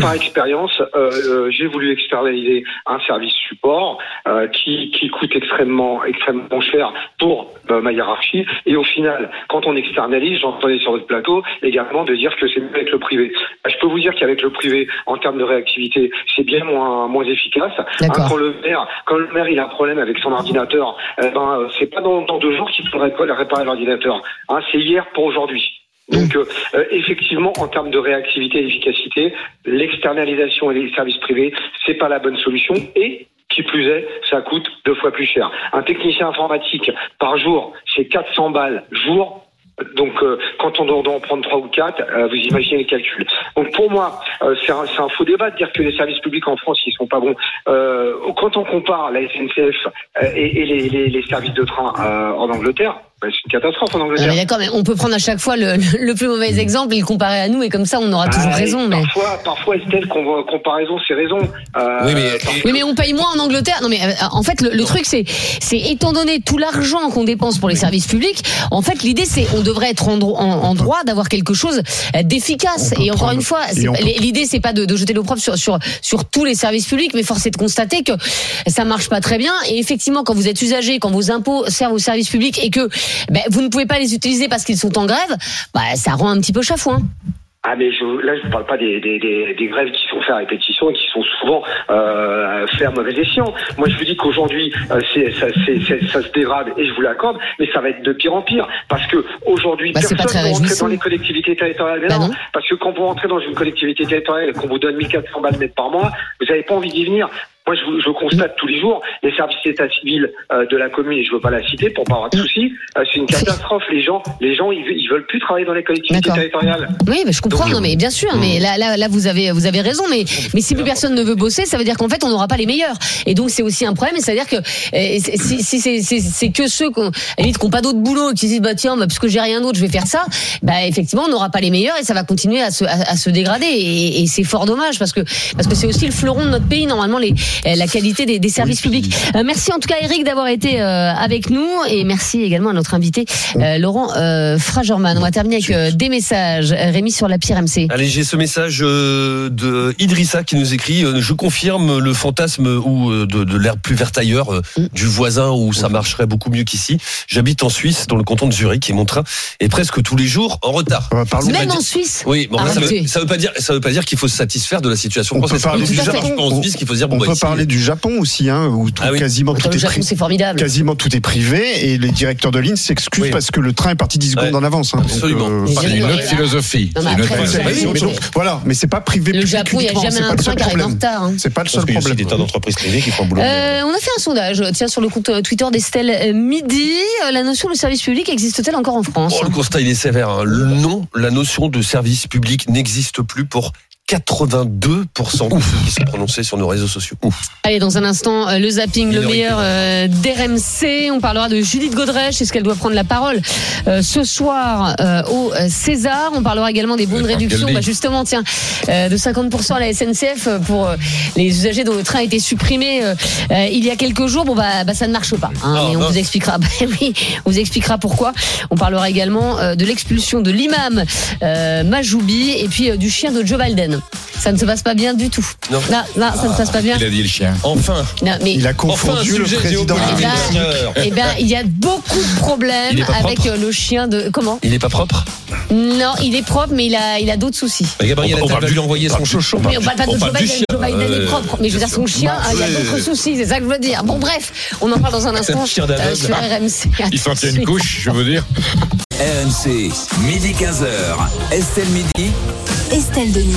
Par expérience, euh, euh, j'ai voulu externaliser un service support euh, qui, qui coûte extrêmement, extrêmement cher pour euh, ma hiérarchie. Et au final, quand on externalise, j'entendais sur votre plateau également de dire que c'est mieux avec le privé. Bah, Je peux vous dire qu'avec le privé, en termes de réactivité, c'est bien moins, moins efficace. Hein, quand le maire, quand le maire il a un problème avec son ordinateur, eh ben, euh, c'est pas dans, dans deux jours qu'il faudrait réparer l'ordinateur. Hein, c'est hier pour aujourd'hui. Donc euh, euh, effectivement, en termes de réactivité et d'efficacité, l'externalisation et les services privés, c'est pas la bonne solution. Et qui plus est, ça coûte deux fois plus cher. Un technicien informatique par jour, c'est 400 balles jour. Donc, euh, quand on doit, en prendre trois ou quatre, euh, vous imaginez les calculs. Donc, pour moi, euh, c'est un, un faux débat de dire que les services publics en France, ils sont pas bons. Euh, quand on compare la SNCF euh, et, et les, les- les services de train en Angleterre, bah, c'est une catastrophe en Angleterre. mais d'accord, mais on peut prendre à chaque fois le, le plus mauvais exemple et le comparer à nous, et comme ça, on aura toujours Ah, raison. Mais... Parfois, parfois, Estelle, comparaison, c'est raison. Euh, Oui, mais- par- Oui, mais on paye moins en Angleterre. Non, mais euh, en fait, le, le truc, c'est, c'est étant donné tout l'argent qu'on dépense pour les services publics, en fait, l'idée, c'est on devrait être en, dro- en, en droit d'avoir quelque chose d'efficace. Et encore prendre- une fois, l'idée, c'est pas de, de jeter l'opprobre sur, sur sur tous les services publics, mais force est de constater que ça marche pas très bien. Et effectivement, quand vous êtes usager, quand vos impôts servent aux services publics et que ben, vous ne pouvez pas les utiliser parce qu'ils sont en grève, bah, ça rend un petit peu chafouin. Ah mais je, là je ne parle pas des, des, des, des grèves qui sont faites à répétition et qui sont souvent euh, faites à mauvais escient. Moi je vous dis qu'aujourd'hui euh, ça, se dégrade et je vous l'accorde, mais ça va être de pire en pire parce que aujourd'hui Bah, personne ne rentre dans les collectivités territoriales. Bah non, parce que quand vous rentrez dans une collectivité territoriale et qu'on vous donne 1400 balles net par mois, vous n'avez pas envie d'y venir. Moi, je, je constate tous les jours les services d'état civil euh, de la commune, et je veux pas la citer pour pas avoir de soucis. euh, c'est une catastrophe. Les gens, les gens, ils, ils veulent plus travailler dans les collectivités territoriales. Oui, mais je comprends. Donc, non, mais bien sûr. Mais là, là, là, vous avez, vous avez raison. Mais, mais si plus personne ne veut bosser, ça veut dire qu'en fait, on n'aura pas les meilleurs. Et donc, c'est aussi un problème. Et c'est-à-dire que euh, si, si c'est, que ceux qui, ont, limite, qui n'ont pas d'autre boulot, et qui se disent, bah tiens, bah, parce que j'ai rien d'autre, je vais faire ça. Bah effectivement, on n'aura pas les meilleurs et ça va continuer à se, à, à se dégrader. Et, et c'est fort dommage parce que parce que c'est aussi le fleuron de notre pays. Normalement, les, la qualité des, des services publics. Euh, merci en tout cas, Eric, d'avoir été euh, avec nous et merci également à notre invité euh, Laurent euh, Fragerman. On va terminer avec euh, des messages. Euh, Rémi sur la pire MC. Allez, j'ai ce message euh, de Idrissa qui nous écrit euh, Je confirme le fantasme ou euh, de, de l'herbe plus verte ailleurs, euh, Mm. du voisin où ça marcherait beaucoup mieux qu'ici. J'habite en Suisse, dans le canton de Zurich, et mon train est presque tous les jours en retard. Euh, Même en Suisse? Oui, bon, ça, veut, ça veut pas dire, ça veut pas dire qu'il faut se satisfaire de la situation On peut parler du Suisse, qu'il faut se dire bon, On bah, peut ici, parler du Japon aussi, hein, où tout- Ah oui. quasiment tout est Japon, c'est formidable. quasiment tout est privé et les directeurs de ligne s'excusent Oui. parce que le train est parti 10 secondes Ouais. en avance. hein. Absolument. Mais C'est jamais une autre philosophie. Non, C'est une autre c'est- philosophie. donc, voilà, mais c'est pas privé. Le Japon, il n'y a jamais c'est un train qui arrive en problème. retard. hein. C'est pas le seul y a problème. des tas d'entreprises privées qui font boulot. Euh, on a fait un sondage, tiens, sur le compte euh, Twitter d'Estelle euh, Midi. Euh, La notion de service public existe-t-elle encore en France Oh, le constat, il est sévère. hein. Le non, la notion de service public n'existe plus pour 82% de ceux qui sont prononcés sur nos réseaux sociaux. Allez, dans un instant, euh, le zapping, le meilleur euh, d'RMC. On parlera de Judith Godrèche. Est-ce qu'elle doit prendre la parole euh, ce soir euh, au euh, César? On parlera également des bons de réduction. Bah, justement, tiens, euh, de 50% à la SNCF pour euh, les usagers dont le train a été supprimé il y a quelques jours. Bon, bah, bah ça ne marche pas. hein, Ah, mais on vous expliquera. Bah, oui, on vous expliquera pourquoi. On parlera également euh, de l'expulsion de l'imam euh, Majoubi et puis euh, du chien de Joe Biden. Ça ne se passe pas bien du tout. Non. Ça ne se passe pas bien. Il a dit le chien. Enfin, Non, mais Il a enfin, confondu le président. Eh ben, géopolitique. eh ben, il y a beaucoup de problèmes avec euh, le chien de. Comment? Il est pas propre? Non, il est propre, mais il a, il a d'autres soucis. Gabriel On- on va lui envoyer son chouchon. Mais on parle pas de Joe Biden. Joe Biden est propre, mais je veux dire son chien, il y a d'autres soucis. C'est ça que je veux dire. Bon, bref, on en parle dans un instant euh, sur RMC. Il s'en tient une couche, je veux dire. RMC, midi 15h. Estelle Midi. Estelle Denis.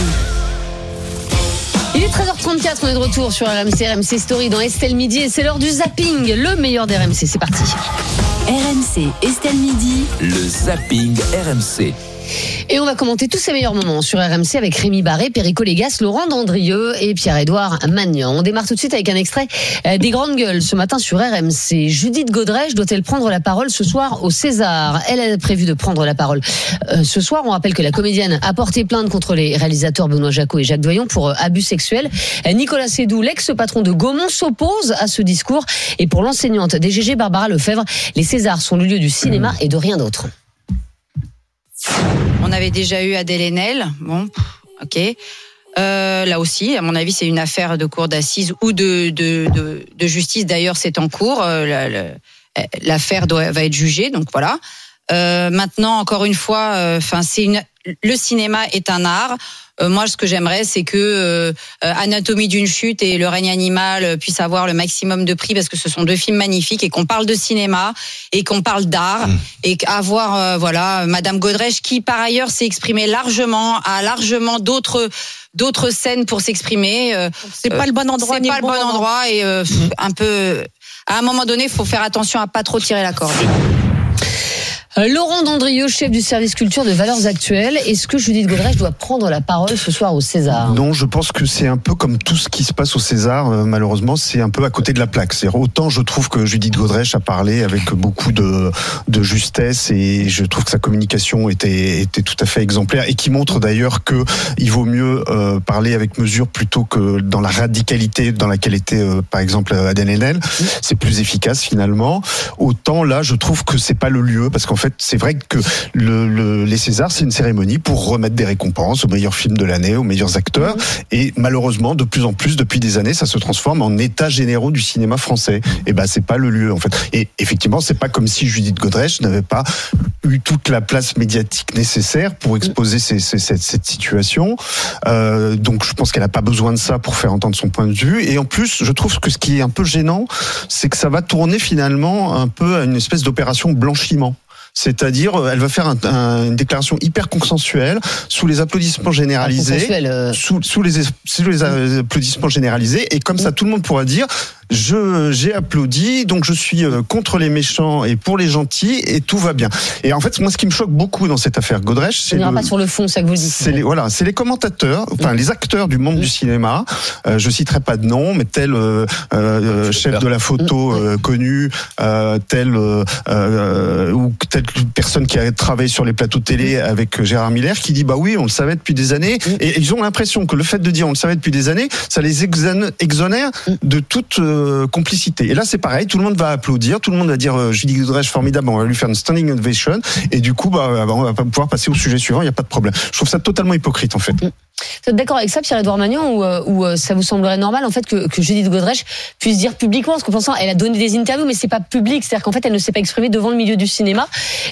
Il est 13h34, on est de retour sur RMC, RMC Story dans Estelle Midi et c'est l'heure du zapping, le meilleur des RMC. C'est parti. RMC, Estelle Midi. Le zapping RMC. Et on va commenter tous ces meilleurs moments sur RMC avec Rémi Barré, Perico Légas, Laurent Dandrieux et Pierre-Édouard Magnan. On démarre tout de suite avec un extrait euh, des grandes gueules ce matin sur RMC. Judith Godrèche doit-elle prendre la parole ce soir au César? Elle a prévu de prendre la parole euh, ce soir. On rappelle que la comédienne a porté plainte contre les réalisateurs Benoît Jacot et Jacques Doyon pour euh, abus sexuels. Nicolas Sédou, l'ex-patron de Gaumont, s'oppose à ce discours. Et pour l'enseignante DGG Barbara Lefebvre, les Césars sont le lieu du cinéma et de rien d'autre. On avait déjà eu Adèle Haenel. Bon, ok. Euh, là aussi, à mon avis, c'est une affaire de cour d'assises ou de, justice. D'ailleurs, c'est en cours. Euh, la- la- L'affaire va être jugée, donc voilà. Euh, maintenant, encore une fois, une. Le cinéma est un art. Euh, moi, ce que j'aimerais, c'est que euh, euh, Anatomie d'une chute et Le règne animal puissent avoir le maximum de prix parce que ce sont deux films magnifiques et qu'on parle de cinéma et qu'on parle d'art et qu'avoir euh, voilà Madame Godrèche qui par ailleurs s'est exprimée largement a largement d'autres d'autres scènes pour s'exprimer. euh, C'est pas le bon endroit. c'est pas le bon moment. endroit et euh, un peu. À un moment donné, il faut faire attention à pas trop tirer la corde. Euh, Laurent Dandrieux, chef du service culture de Valeurs Actuelles. Est-ce que Judith Godrèche doit prendre la parole ce soir au César? Non, je pense que c'est un peu comme tout ce qui se passe au César, euh, malheureusement, c'est un peu à côté de la plaque. C'est autant je trouve que Judith Godrèche a parlé avec beaucoup de, de justesse et je trouve que sa communication était, était tout à fait exemplaire et qui montre d'ailleurs que il vaut mieux euh, parler avec mesure plutôt que dans la radicalité dans laquelle était euh, par exemple Adèle Haenel. C'est plus efficace finalement. Autant là, je trouve que c'est pas le lieu parce qu'en fait, c'est vrai que le, le- les Césars, c'est une cérémonie pour remettre des récompenses aux meilleurs films de l'année, aux meilleurs acteurs. Et malheureusement, de plus en plus, depuis des années, ça se transforme en états généraux du cinéma français. Et ben, c'est pas le lieu, en fait. Et effectivement, c'est pas comme si Judith Godrèche n'avait pas eu toute la place médiatique nécessaire pour exposer ces- ces- cette, cette situation. Euh, donc, je pense qu'elle a pas besoin de ça pour faire entendre son point de vue. Et en plus, je trouve que ce qui est un peu gênant, c'est que ça va tourner finalement un peu à une espèce d'opération blanchiment. C'est-à-dire, euh, elle va faire un- un- une déclaration hyper consensuelle sous les applaudissements généralisés. Euh, sous, sous les, sous les applaudissements généralisés. Et comme ça tout le monde pourra dire je j'ai applaudi donc je suis euh, contre les méchants et pour les gentils et tout va bien. Et en fait moi ce qui me choque beaucoup dans cette affaire Godrèche On c'est le- pas sur le fond, c'est ça que vous dites. c'est les voilà, c'est les commentateurs, enfin les acteurs du monde du cinéma. Euh, je citerai pas de nom, mais tel euh, euh, chef de la photo euh, connu, euh, tel euh, euh, telle personne qui a travaillé sur les plateaux de télé avec Gérard Miller, qui dit bah oui, on le savait depuis des années, et ils ont l'impression que le fait de dire on le savait depuis des années, ça les exonère de toute euh, complicité. Et là c'est pareil, tout le monde va applaudir, tout le monde va dire euh, Julie Godrèche formidable, on va lui faire une standing ovation, et du coup bah on va pouvoir passer au sujet suivant, il n'y a pas de problème. Je trouve ça totalement hypocrite en fait. Vous êtes d'accord avec ça, Pierre-Edouard Magnan, ou, euh, euh, ça vous semblerait normal en fait que, que Judith Godrèche puisse dire publiquement, parce qu'en pensant, elle a donné des interviews, mais c'est pas public, c'est-à-dire qu'en fait, elle ne s'est pas exprimée devant le milieu du cinéma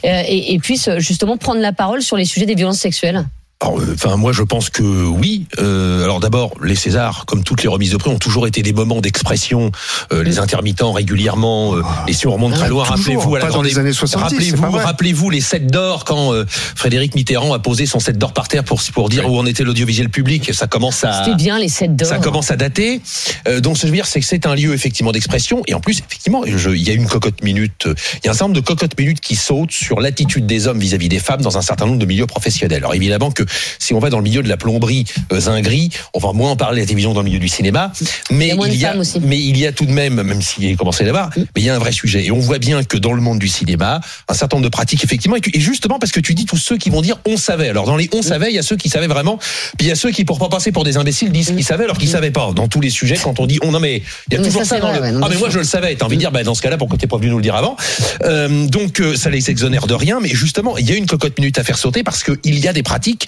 euh, et, puisse justement prendre la parole sur les sujets des violences sexuelles? Alors, euh, enfin, moi, je pense que oui. Euh, alors, d'abord, les Césars, comme toutes les remises de prix, ont toujours été des moments d'expression. Euh, les intermittents régulièrement. euh, et si on remonte très loin, Ah, toujours, rappelez-vous, à la grande- les années 70, c'est rappelez-vous, rappelez-vous les 7 d'or quand euh, Frédéric Mitterrand a posé son 7 d'or par terre pour pour dire où en était l'audiovisuel public. Ça commence à C'était bien les 7 d'or. ça commence à dater. Euh, donc, ce que je veux dire, c'est que c'est un lieu effectivement d'expression. Et en plus, effectivement, je- il y a une cocotte minute. Il y a un certain nombre de cocottes minutes qui sautent sur l'attitude des hommes vis-à-vis des femmes dans un certain nombre de milieux professionnels. Alors, évidemment que si on va dans le milieu de la plomberie euh, zingri, on va moins en parler à la télévision dans le milieu du cinéma. Mais Il y a il y mais il y a tout de même, même s'il à y en avoir, mais il y a un vrai sujet. Et on voit bien que dans le monde du cinéma, un certain nombre de pratiques, effectivement, et, que- et justement parce que tu dis tous ceux qui vont dire on savait. Alors dans les on savait, il y a ceux qui savaient vraiment, puis il y a ceux qui pour pas passer pour des imbéciles disent qu'ils savaient alors qu'ils savaient pas. Dans tous les sujets, quand on dit on non mais il y a Mais toujours ça, ça, dans vrai, le ouais, non, ah mais moi je le savais. T'as envie de dire bah dans ce cas-là pourquoi t'es pas venu nous le dire avant Euh, Donc euh, ça les exonère de rien, mais justement il y a une cocotte minute à faire sauter parce que il y a des pratiques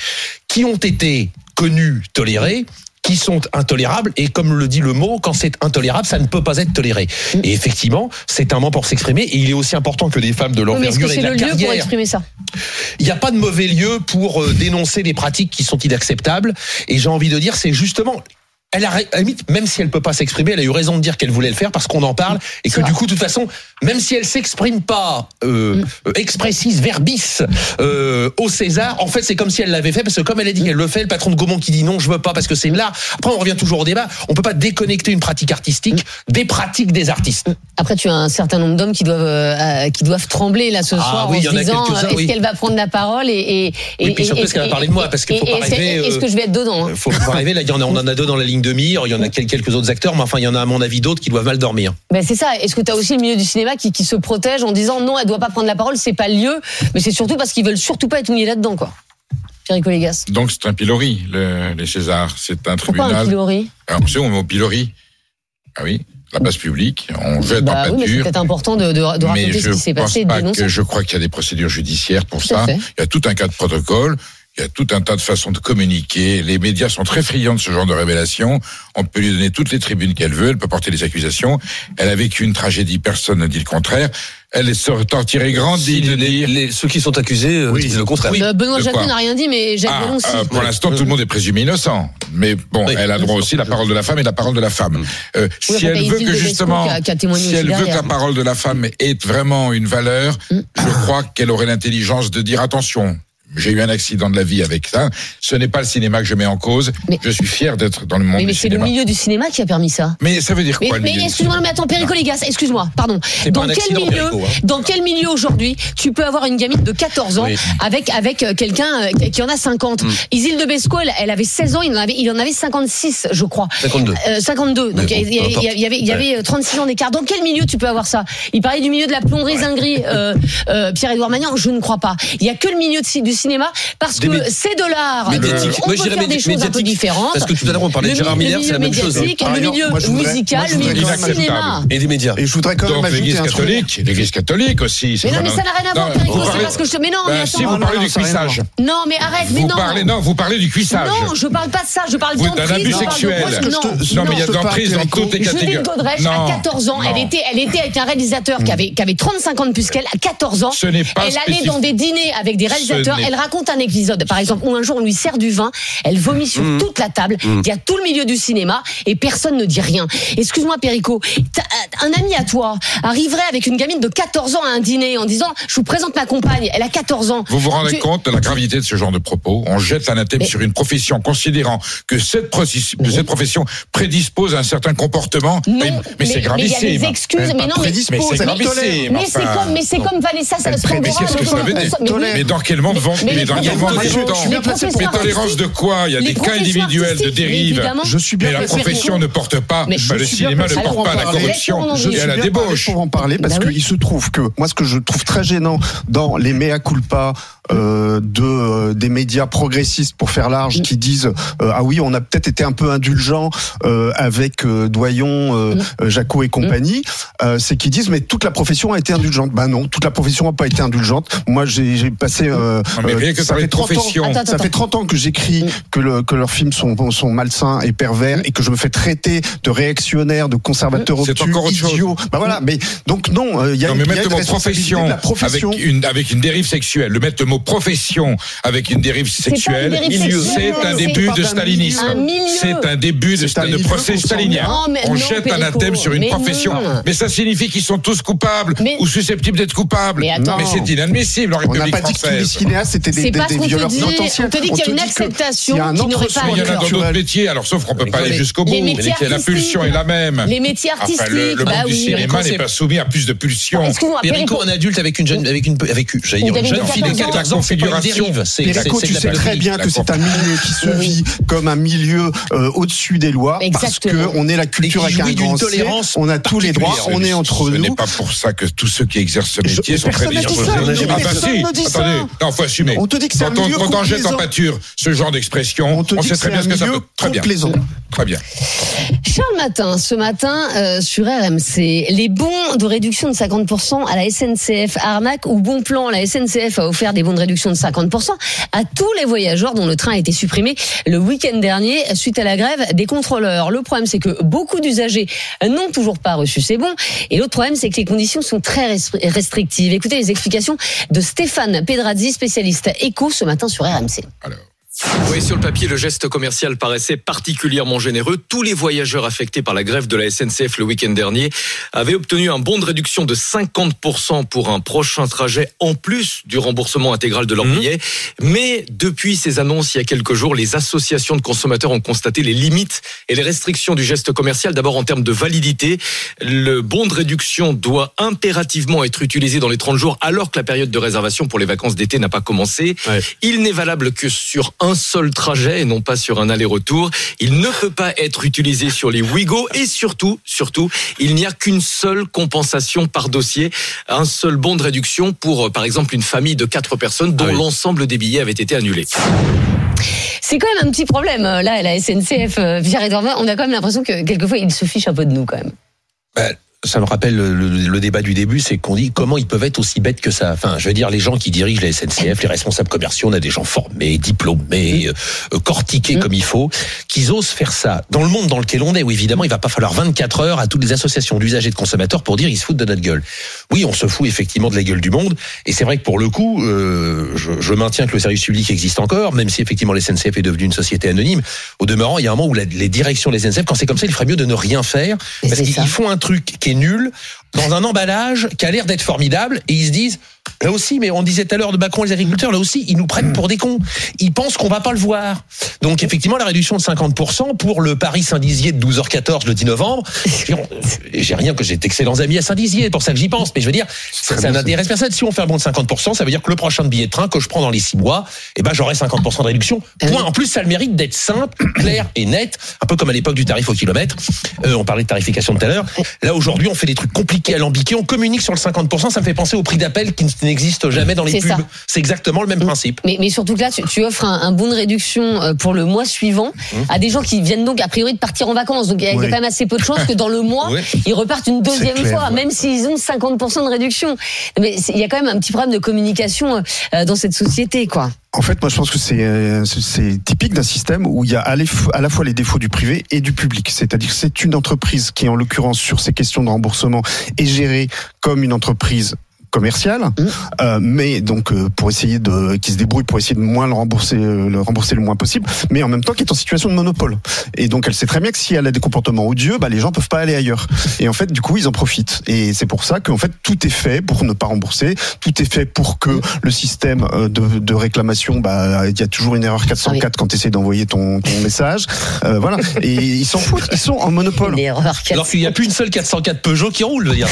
qui ont été connues, tolérées qui sont intolérables et comme le dit le mot, quand c'est intolérable, ça ne peut pas être toléré. Et effectivement, c'est un moment pour s'exprimer et il est aussi important que des femmes de Oui, l'envergure et c'est de le la lieu pour exprimer ça? Il n'y a pas de mauvais lieu pour euh, dénoncer des pratiques qui sont inacceptables. Et j'ai envie de dire, c'est justement. Elle a, limite, même si elle peut pas s'exprimer, elle a eu raison de dire qu'elle voulait le faire parce qu'on en parle et que du coup, de toute façon, même si elle s'exprime pas euh, euh, expressis verbis euh, au César, en fait, c'est comme si elle l'avait fait parce que comme elle a dit qu'elle le fait, le patron de Gaumont qui dit non, je veux pas parce que c'est là. Après, on revient toujours au débat. On peut pas déconnecter une pratique artistique des pratiques des artistes. Après, tu as un certain nombre d'hommes qui doivent euh, euh, qui doivent trembler là ce Ah soir oui, en se disant quelques-uns, est-ce oui. qu'elle va prendre la parole et et Oui, et- puis surtout, est-ce qu'elle va parler de moi? Parce qu'il faut pas rêver, que- Est-ce euh, que je vais être dedans hein? Faut pas rêver. Là, on en a deux dans la ligne de mire. Il y en a quel- quelques autres acteurs, mais enfin, il y en a à mon avis d'autres qui doivent mal dormir. Ben c'est ça. Est-ce que tu as aussi le milieu du cinéma qui, qui se protège en disant non, elle doit pas prendre la parole, c'est pas le lieu, mais c'est surtout parce qu'ils veulent surtout pas être mouillés là-dedans, quoi. Donc c'est un pilori, le- les Césars. C'est un Pourquoi un tribunal. pilori Alors, savez, on met au pilori. Ah oui, la place publique, on jette Bah en oui, mais c'est pâture. peut-être important de, de, de mais raconter ce qui s'est passé pas dénoncer. que je crois qu'il y a des procédures judiciaires pour Tout ça. fait. Il y a tout un cas de protocole. Il y a tout un tas de façons de communiquer. Les médias sont très friands de ce genre de révélations. On peut lui donner toutes les tribunes qu'elle veut. Elle peut porter des accusations. Elle a vécu une tragédie. Personne ne dit le contraire. Elle se retortirait grandi Si de les, ceux qui sont accusés euh, Oui. disent le contraire. Euh, Benoît Jacquet n'a rien dit, mais Jacques Ah, aussi. euh, pour l'instant, tout le monde est présumé innocent. Mais bon, Oui, elle a droit aussi à la parole de la femme et la parole de la femme. Euh, Oui, si elle veut que justement, a- a si elle veut que la parole de la femme ait vraiment une valeur, Mm. je crois qu'elle aurait l'intelligence de dire attention. J'ai eu un accident de la vie avec ça. Ce n'est pas le cinéma que je mets en cause. Mais- je suis fier d'être dans le monde Mais, mais du c'est le cinéma. milieu du cinéma qui a permis ça. Mais ça veut dire Mais, quoi le mais milieu du excuse-moi, cinéma mais attends, Perico Légas, excuse-moi, pardon. Dans pas un quel milieu, Perico, hein. dans quel milieu aujourd'hui tu peux avoir une gamine de 14 ans Oui. avec avec euh, quelqu'un euh, qui en a 50 Mm. Isil de Besco, elle, elle avait 16 ans, il en avait il en avait 56, je crois. 52. Euh, 52. Donc Mais il y, bon, a- peu importe. il y a- il y avait il y avait euh, 36 ans d'écart. Dans quel milieu tu peux avoir ça? Il parlait du milieu de la plomberie zinguerie euh, euh, Pierre-Édouard Magnan, je ne crois pas. Il y a que le milieu de du cinéma parce Des que de l'art. Médiatique. On peut faire des choses un peu différentes. Parce que tout à l'heure, on parlait de Gérard mi- Miller, le c'est la milieu même chose. le milieu musical, le milieu cinéma. Et des médias. Et je voudrais quand même ajouter l'église un truc. catholique, l'église catholique aussi. Mais non, mais ça n'a rien à voir, c'est parce que je te. Mais non, mais si attends. vous non, parlez du cuissage. Non, mais arrête, mais non. vous parlez du cuissage. Non, je parle pas de ça, je parle d'un abus de- sexuel. Non, mais il y a parle, d'emprise dans toutes les Judith catégories. Godrèche, Non, à 14 ans, elle était, elle était avec un réalisateur qui avait, qui avait 35 ans de plus qu'elle, à 14 ans. Ce n'est pas Elle allait dans des dîners avec des réalisateurs, elle raconte un épisode, par exemple, où un jour on lui sert du vin, elle vomit sur Mmh. toute la table, il y a tout le milieu du cinéma, et personne ne dit rien. Excuse-moi, Perico, un ami à toi arriverait avec une gamine de 14 ans à un dîner en disant, je vous présente ma compagne, elle a 14 ans. Vous vous rendez Tu- compte de la gravité de ce genre de propos? On jette l'anathème Mais- sur une profession, considérant que cette, profession prédispose à un certain comportement. Non, mais mais c'est il y a gravissime. des excuses, mais non, mais, prédispose, Mais c'est gravissime. mais c'est comme, mais c'est comme Vanessa Elle Springora. Mais qu'est-ce que ça veut dire Mais. Mais dans quel monde vont Mais Mais les dans quel monde Mais tolérance de quoi Il y a des cas individuels de dérive. Je suis bien Mais la profession ne porte pas, Mais le cinéma ne porte pas la parler. Je suis la pour en parler parce qu'il se trouve que moi ce que je trouve très gênant dans les mea culpa de euh, des médias progressistes pour faire large qui disent euh, ah oui on a peut-être été un peu indulgent euh, avec euh, Doyon, euh, euh, Jaco et compagnie, euh, c'est qu'ils disent mais toute la profession a été indulgente. Ben non, toute la profession n'a pas été indulgente. Moi j'ai j'ai passé euh, Non, mais rien que ça fait de 30 ans. Attends, ça fait 30 ans que j'écris que, le, que leurs films sont, sont malsains et pervers et que je me fais traiter de réactionnaire, de conservateur obtus, encore idiot. Bah voilà, mais donc non, euh, il y a, Non, mais il y a une profession, de la profession. avec une avec une dérive sexuelle, le mettre le mot profession avec une dérive sexuelle, c'est un début de stalinisme. C'est un début de, procès stalinien. On jette un thème sur une profession, mais ça signifie qu'ils sont tous coupables ou susceptibles d'être coupables. Mais c'est inadmissible en On n'a pas dit que tous les cinéastes étaient des, violeurs potentiels. On te dit qu'il y a une acceptation qui n'aurait pas Il y en a dans d'autres métiers, alors sauf qu'on peut pas aller jusqu'au bout. les métiers la pulsion artistiques. est la même. Les métiers artistiques, le, monde du cinéma n'est pas soumis à plus de pulsions. Excuse-moi, Perico, un adulte avec une jeune, avec une, avec une, j'allais dire, Une une jeune gamine fille de de 14 14 ans, c'est pas une configuration. dérive. C'est, Perico, tu sais très bien que c'est un milieu qui se vit comme un milieu euh, au-dessus des lois parce Exactement. que on est la culture avec un grand tolérance on a tous les droits, on est entre Ce nous. n'est pas pour ça que tous ceux qui exercent ce métier sont très ça, Ah bah personne si, ne dit ça. attendez, non, faut assumer. On te dit que c'est un Quand on, milieu quand on jette en pâture ce genre d'expression, On te on dit sait que très c'est bien ce que ça peut. Très bien. Très bien. Charles Matin, ce matin euh, sur RMC, les bons de réduction de 50% à la SNCF arnaque ou bon plan, la SNCF a offert des bons de réduction de 50% à tous les voyageurs dont le train a été supprimé le week-end dernier suite à la grève des contrôleurs. Le problème c'est que beaucoup d'usagers n'ont toujours pas reçu ces bons et l'autre problème c'est que les conditions sont très restri- restrictives. Écoutez les explications de Stéphane Pedrazzi, spécialiste éco ce matin sur RMC. Oui, sur le papier, le geste commercial paraissait particulièrement généreux. Tous les voyageurs affectés par la grève de la SNCF le week-end dernier avaient obtenu un bon de réduction de 50% pour un prochain trajet en plus du remboursement intégral de leur billet. Mais depuis ces annonces il y a quelques jours, les associations de consommateurs ont constaté les limites et les restrictions du geste commercial. D'abord en termes de validité, le bon de réduction doit impérativement être utilisé dans les 30 jours alors que la période de réservation pour les vacances d'été n'a pas commencé. Il n'est valable que sur un seul trajet et non pas sur un aller-retour. Il ne peut pas être utilisé sur les Wigo et surtout, surtout, il n'y a qu'une seule compensation par dossier, un seul bon de réduction pour, euh, par exemple, une famille de quatre personnes dont Ah oui. l'ensemble des billets avait été annulé. C'est quand même un petit problème euh, là, la SNCF, euh, Pierre Edouard, on a quand même l'impression que quelquefois ils se fichent un peu de nous quand même. Ben, ça me rappelle le, débat du début, c'est qu'on dit comment ils peuvent être aussi bêtes que ça. Enfin, je veux dire, les gens qui dirigent la SNCF, les responsables commerciaux, on a des gens formés, diplômés, euh, euh, cortiqués comme il faut, qu'ils osent faire ça. Dans le monde dans lequel on est, où évidemment, il va pas falloir 24 heures à toutes les associations d'usagers et de consommateurs pour dire ils se foutent de notre gueule. Oui, on se fout effectivement de la gueule du monde, et c'est vrai que pour le coup, euh, je, je maintiens que le service public existe encore, même si effectivement la SNCF est devenue une société anonyme. Au demeurant, il y a un moment où la- les directions des SNCF, quand c'est comme ça, il ferait mieux de ne rien faire, parce qu'ils font un truc qui est nul dans un emballage qui a l'air d'être formidable et ils se disent Là aussi, mais on disait tout à l'heure de Macron, les agriculteurs, là aussi, ils nous prennent pour des cons. Ils pensent qu'on va pas le voir. Donc effectivement, la réduction de 50% pour le Paris Saint-Dizier de 12h14 le 10 novembre. J'ai rien que j'ai d'excellents amis à Saint-Dizier, pour ça que j'y pense. Mais je veux dire, ça, ça n'intéresse personne. Si on fait un bon de 50%, ça veut dire que le prochain billet de train que je prends dans les 6 mois, eh ben j'aurai 50% de réduction. Point. En plus, ça a le mérite d'être simple, clair et net, un peu comme à l'époque du tarif au kilomètre. Euh, on parlait de tarification tout à l'heure. Là aujourd'hui, on fait des trucs compliqués, alambiqués. On communique sur le 50%. Ça me fait penser au prix d'appel qui n'existe jamais dans les pubs. C'est exactement le même principe. Mais, mais surtout que là, tu, tu offres un, un bon de réduction euh, pour le mois suivant à des gens qui viennent donc a priori de partir en vacances. Donc il y a y quand même assez peu de chances que dans le mois, Oui. ils repartent une deuxième clair, fois, ouais. même s'ils ont 50% de réduction. Mais il y a quand même un petit problème de communication euh, dans cette société, quoi. En fait, moi, je pense que c'est euh, typique d'un système où il y a à la f- à la fois les défauts du privé et du public. C'est-à-dire que c'est une entreprise qui, en l'occurrence, sur ces questions de remboursement, est gérée comme une entreprise commerciale, euh, mais donc euh, pour essayer de qui se débrouille pour essayer de moins le rembourser euh, le rembourser le moins possible, mais en même temps qui est en situation de monopole. Et donc elle sait très bien que si elle a des comportements odieux, bah les gens peuvent pas aller ailleurs. Et en fait du coup ils en profitent. Et c'est pour ça qu'en fait tout est fait pour ne pas rembourser, tout est fait pour que le système de, de réclamation, bah il y a toujours une erreur 404 quand tu essaies d'envoyer ton, ton message, Euh, voilà. Et ils s'en foutent, ils sont en monopole. L'erreur Alors qu'il n'y a plus une seule 404 Peugeot qui roule. je veux dire.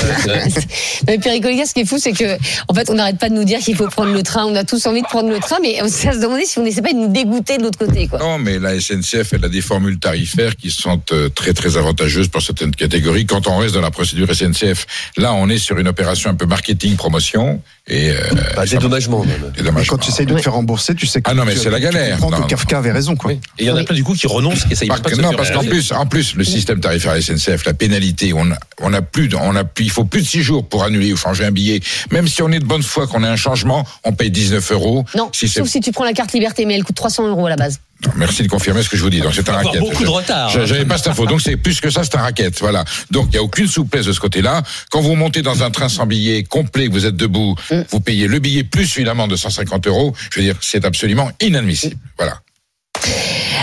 Mais Péricoliga, ce qui est fou, c'est que, en fait, on n'arrête pas de nous dire qu'il faut prendre le train. On a tous envie de prendre le train, mais on s'est à se demander si on n'essaie pas de nous dégoûter de l'autre côté, quoi. Non, mais la SNCF, elle a des formules tarifaires qui sont euh, très très avantageuses pour certaines catégories. Quand on reste dans la procédure SNCF, là, on est sur une opération un peu marketing promotion et euh, Bah, dédommagement même. Dédommagement. quand tu essayes de te faire rembourser, tu sais que Ah non, mais tu- c'est la tu galère. comprends Non, que Kafka avait raison, quoi. Et il y en a plein du coup qui renoncent, qui essayent Par- pas de se non, faire parce qu'en plus, en plus, le système tarifaire SNCF, la pénalité, on a, on a plus, de- on a plus, il faut plus de six jours pour annuler ou changer un billet. Même si on est de bonne foi qu'on a un changement, on paye 19 euros. Non, Si sauf si tu prends la carte liberté, mais elle coûte 300 euros à la base. Non, merci de confirmer ce que je vous dis. Donc c'est un racket. beaucoup de retard, je- hein. J'avais pas cette info. Donc c'est plus que ça, c'est un racket. Voilà. Donc il y a aucune souplesse de ce côté-là. Quand vous montez dans un train sans billet complet, que vous êtes debout, Mm. vous payez le billet plus une amende de 150 euros. Je veux dire, c'est absolument inadmissible. Voilà.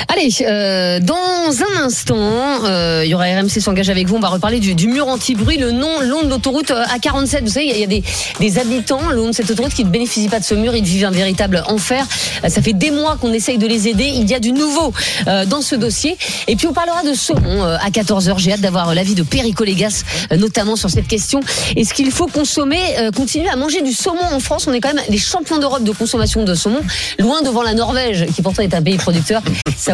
Allez, euh, dans un instant, euh, il y aura RMC s'engage avec vous. On va reparler du, du mur anti-bruit, le nom long de l'autoroute euh, A47. Vous savez, il y a- des, des habitants le long de cette autoroute qui ne bénéficient pas de ce mur. Ils vivent un véritable enfer. Euh, Ça fait des mois qu'on essaye de les aider. Il y a du nouveau euh, dans ce dossier. Et puis on parlera de saumon euh, à 14h. J'ai hâte d'avoir euh, l'avis de Perico Légas, euh, notamment sur cette question. Est-ce qu'il faut consommer, euh, continuer à manger du saumon en France? On est quand même les champions d'Europe de consommation de saumon, loin devant la Norvège, qui pourtant est un pays producteur.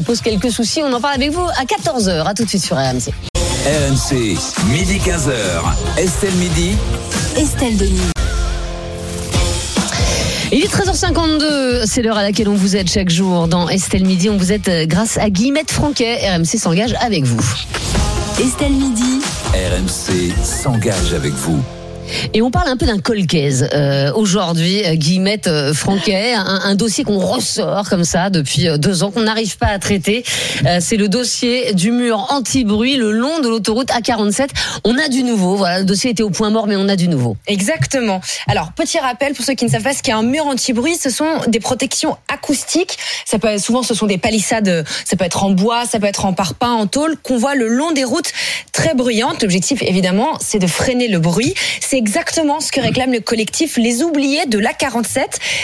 Pose quelques soucis. On en parle avec vous à 14h. À tout de suite sur RMC. RMC, midi 15h. Estelle Midi. Estelle Denis. Il est 13h52, c'est l'heure à laquelle on vous aide chaque jour dans Estelle Midi. On vous aide euh, grâce à Guillemette Franquet. RMC s'engage avec vous. Estelle Midi. RMC s'engage avec vous. Et on parle un peu d'un colcaise euh, aujourd'hui, euh, Guillemette euh, Franquet, un, dossier qu'on ressort comme ça depuis euh, deux ans, qu'on n'arrive pas à traiter. Euh, c'est le dossier du mur anti-bruit le long de l'autoroute A47. On a du nouveau, voilà, le dossier était au point mort, mais on a du nouveau. Exactement. Alors, petit rappel pour ceux qui ne savent pas ce qu'est un mur anti-bruit, ce sont des protections acoustiques. Ça peut, souvent, ce sont des palissades, ça peut être en bois, ça peut être en parpaing, en tôle, qu'on voit le long des routes très bruyantes. L'objectif, évidemment, c'est de freiner le bruit. Exactement ce que réclame le collectif Les Oubliés de l'A47.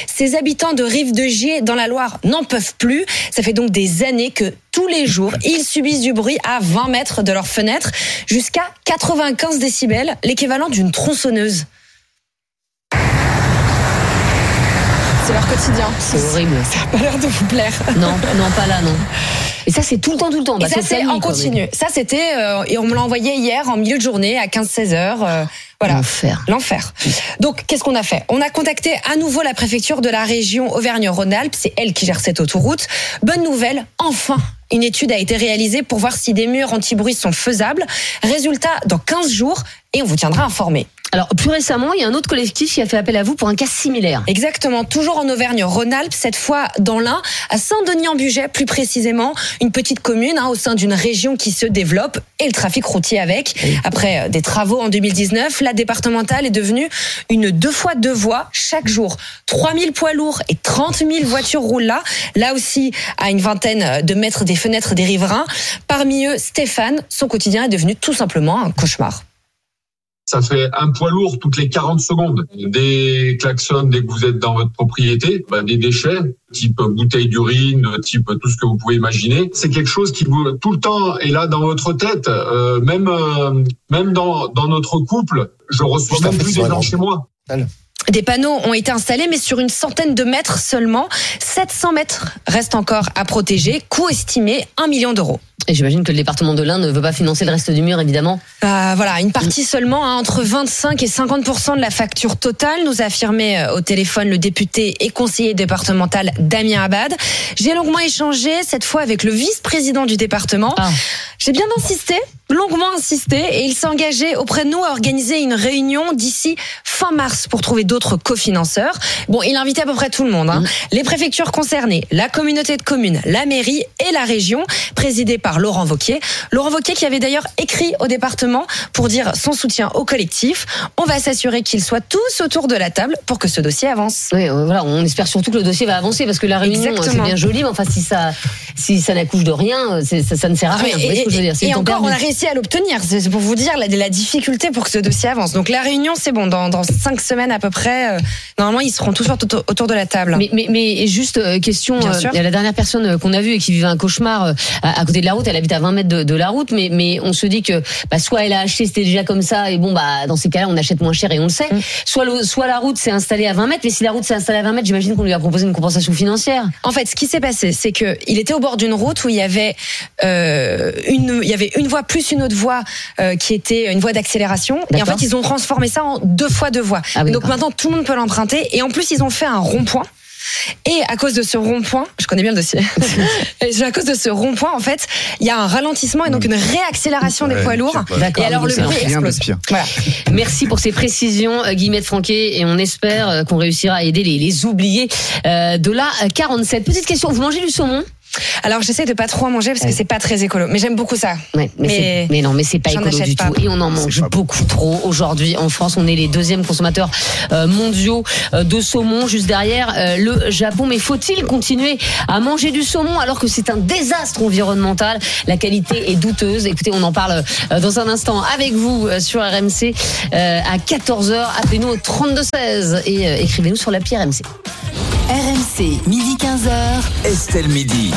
Ces habitants de Rive de Gier, dans la Loire, n'en peuvent plus. Ça fait donc des années que tous les jours, ils subissent du bruit à 20 mètres de leur fenêtre, jusqu'à 95 décibels, l'équivalent d'une tronçonneuse. C'est leur quotidien. C'est horrible. Ça n'a pas l'air de vous plaire. Non, non, pas là, non. Et ça, c'est tout le temps, tout le temps. Et Bah, ça, toute la c'est en continu. Ça, c'était, euh, et on me l'a envoyé hier en milieu de journée à 15-16 heures. euh, voilà. L'enfer. L'enfer. Donc, qu'est-ce qu'on a fait? On a contacté à nouveau la préfecture de la région Auvergne-Rhône-Alpes. C'est elle qui gère cette autoroute. Bonne nouvelle, enfin une étude a été réalisée pour voir si des murs anti-bruit sont faisables. Résultat, dans 15 jours, et on vous tiendra informé. Alors, plus récemment, il y a un autre collectif qui a fait appel à vous pour un cas similaire. Exactement, toujours en Auvergne-Rhône-Alpes, cette fois dans l'Ain, à Saint-Denis-en-Bugey plus précisément, une petite commune hein, au sein d'une région qui se développe et le trafic routier avec. Après euh, des travaux en 2019, la départementale est devenue une deux fois deux voies chaque jour. 3000 poids lourds et 30 000 voitures roulent là, là aussi à une vingtaine de mètres des fenêtres des riverains. Parmi eux, Stéphane, son quotidien est devenu tout simplement un cauchemar. Ça fait un poids lourd toutes les 40 secondes. Des klaxons dès que vous êtes dans votre propriété, bah, des déchets, type bouteille d'urine, type tout ce que vous pouvez imaginer. C'est quelque chose qui vous, tout le temps est là dans votre tête, euh, même euh, même dans, dans notre couple. Je reçois même plus des gens chez moi. Des panneaux ont été installés, mais sur une centaine de mètres seulement. 700 mètres restent encore à protéger. Coût estimé 1 million d'euros. Et j'imagine que le département de l'Ain ne veut pas financer le reste du mur, évidemment. Euh, voilà, une partie seulement, hein, entre 25 et 50 de la facture totale, nous a affirmé euh, au téléphone le député et conseiller départemental Damien Abad. J'ai longuement échangé, cette fois avec le vice-président du département. Ah. J'ai bien insisté, longuement insisté, et il s'est engagé auprès de nous à organiser une réunion d'ici fin mars pour trouver d'autres cofinanceurs. Bon, il a invité à peu près tout le monde, hein. les préfectures concernées, la communauté de communes, la mairie et la région, présidée par Laurent Vauquier. Laurent Vauquier qui avait d'ailleurs écrit au département pour dire son soutien au collectif. On va s'assurer qu'ils soient tous autour de la table pour que ce dossier avance. Oui, euh, voilà, on espère surtout que le dossier va avancer parce que la réunion, euh, c'est bien joli, mais enfin, si ça, si ça n'accouche de rien, euh, ça, ça ne sert à rien. Vous voyez ce que je veux dire C'est et du temps encore, on a réussi à l'obtenir. C'est pour vous dire la, la difficulté pour que ce dossier avance. Donc la réunion, c'est bon. Dans, dans cinq semaines à peu près, euh, normalement, ils seront tous autour, autour de la table. Mais, mais, mais juste euh, question, euh, il y a la dernière personne qu'on a vue et qui vivait un cauchemar à, à côté de la route, elle habite à 20 mètres de, de la route, mais, mais on se dit que bah, soit elle a acheté, c'était déjà comme ça, et bon, bah dans ces cas-là, on achète moins cher et on le sait. Mm. Soit, le- soit la route s'est installée à 20 mètres, mais si la route s'est installée à 20 mètres, j'imagine qu'on lui a proposé une compensation financière. En fait, ce qui s'est passé, c'est que il était au bord d'une route où il y avait euh, une, il y avait une voie plus une autre voie euh, qui était une voie d'accélération. Et en fait, ils ont transformé ça en deux fois deux voies. Ah oui, Donc maintenant, tout le monde peut l'emprunter. Et en plus, ils ont fait un rond-point. Et à cause de ce rond-point, je connais bien le dossier. et à cause de ce rond-point, en fait, il y a un ralentissement et donc une réaccélération des poids lourds. Et alors le de explose. Voilà. Merci pour ces précisions, euh, Guillemette Franquet, et on espère euh, qu'on réussira à aider les, les oubliés euh, de la euh, 47. Petite question, vous mangez du saumon? Alors j'essaie de pas trop en manger parce que c'est pas très écolo, mais j'aime beaucoup ça. Ouais, mais, Mais- non, mais c'est pas écolo du pas. tout. Et on en mange beaucoup trop aujourd'hui en France. On est les deuxièmes consommateurs euh, mondiaux euh, de saumon, juste derrière euh, le Japon. Mais faut-il continuer à manger du saumon alors que c'est un désastre environnemental? La qualité est douteuse. Écoutez, on en parle dans un instant avec vous sur RMC à 14h. Appelez-nous au 3216 et écrivez-nous sur l'appli RMC. RMC, midi 15h. Estelle Midi.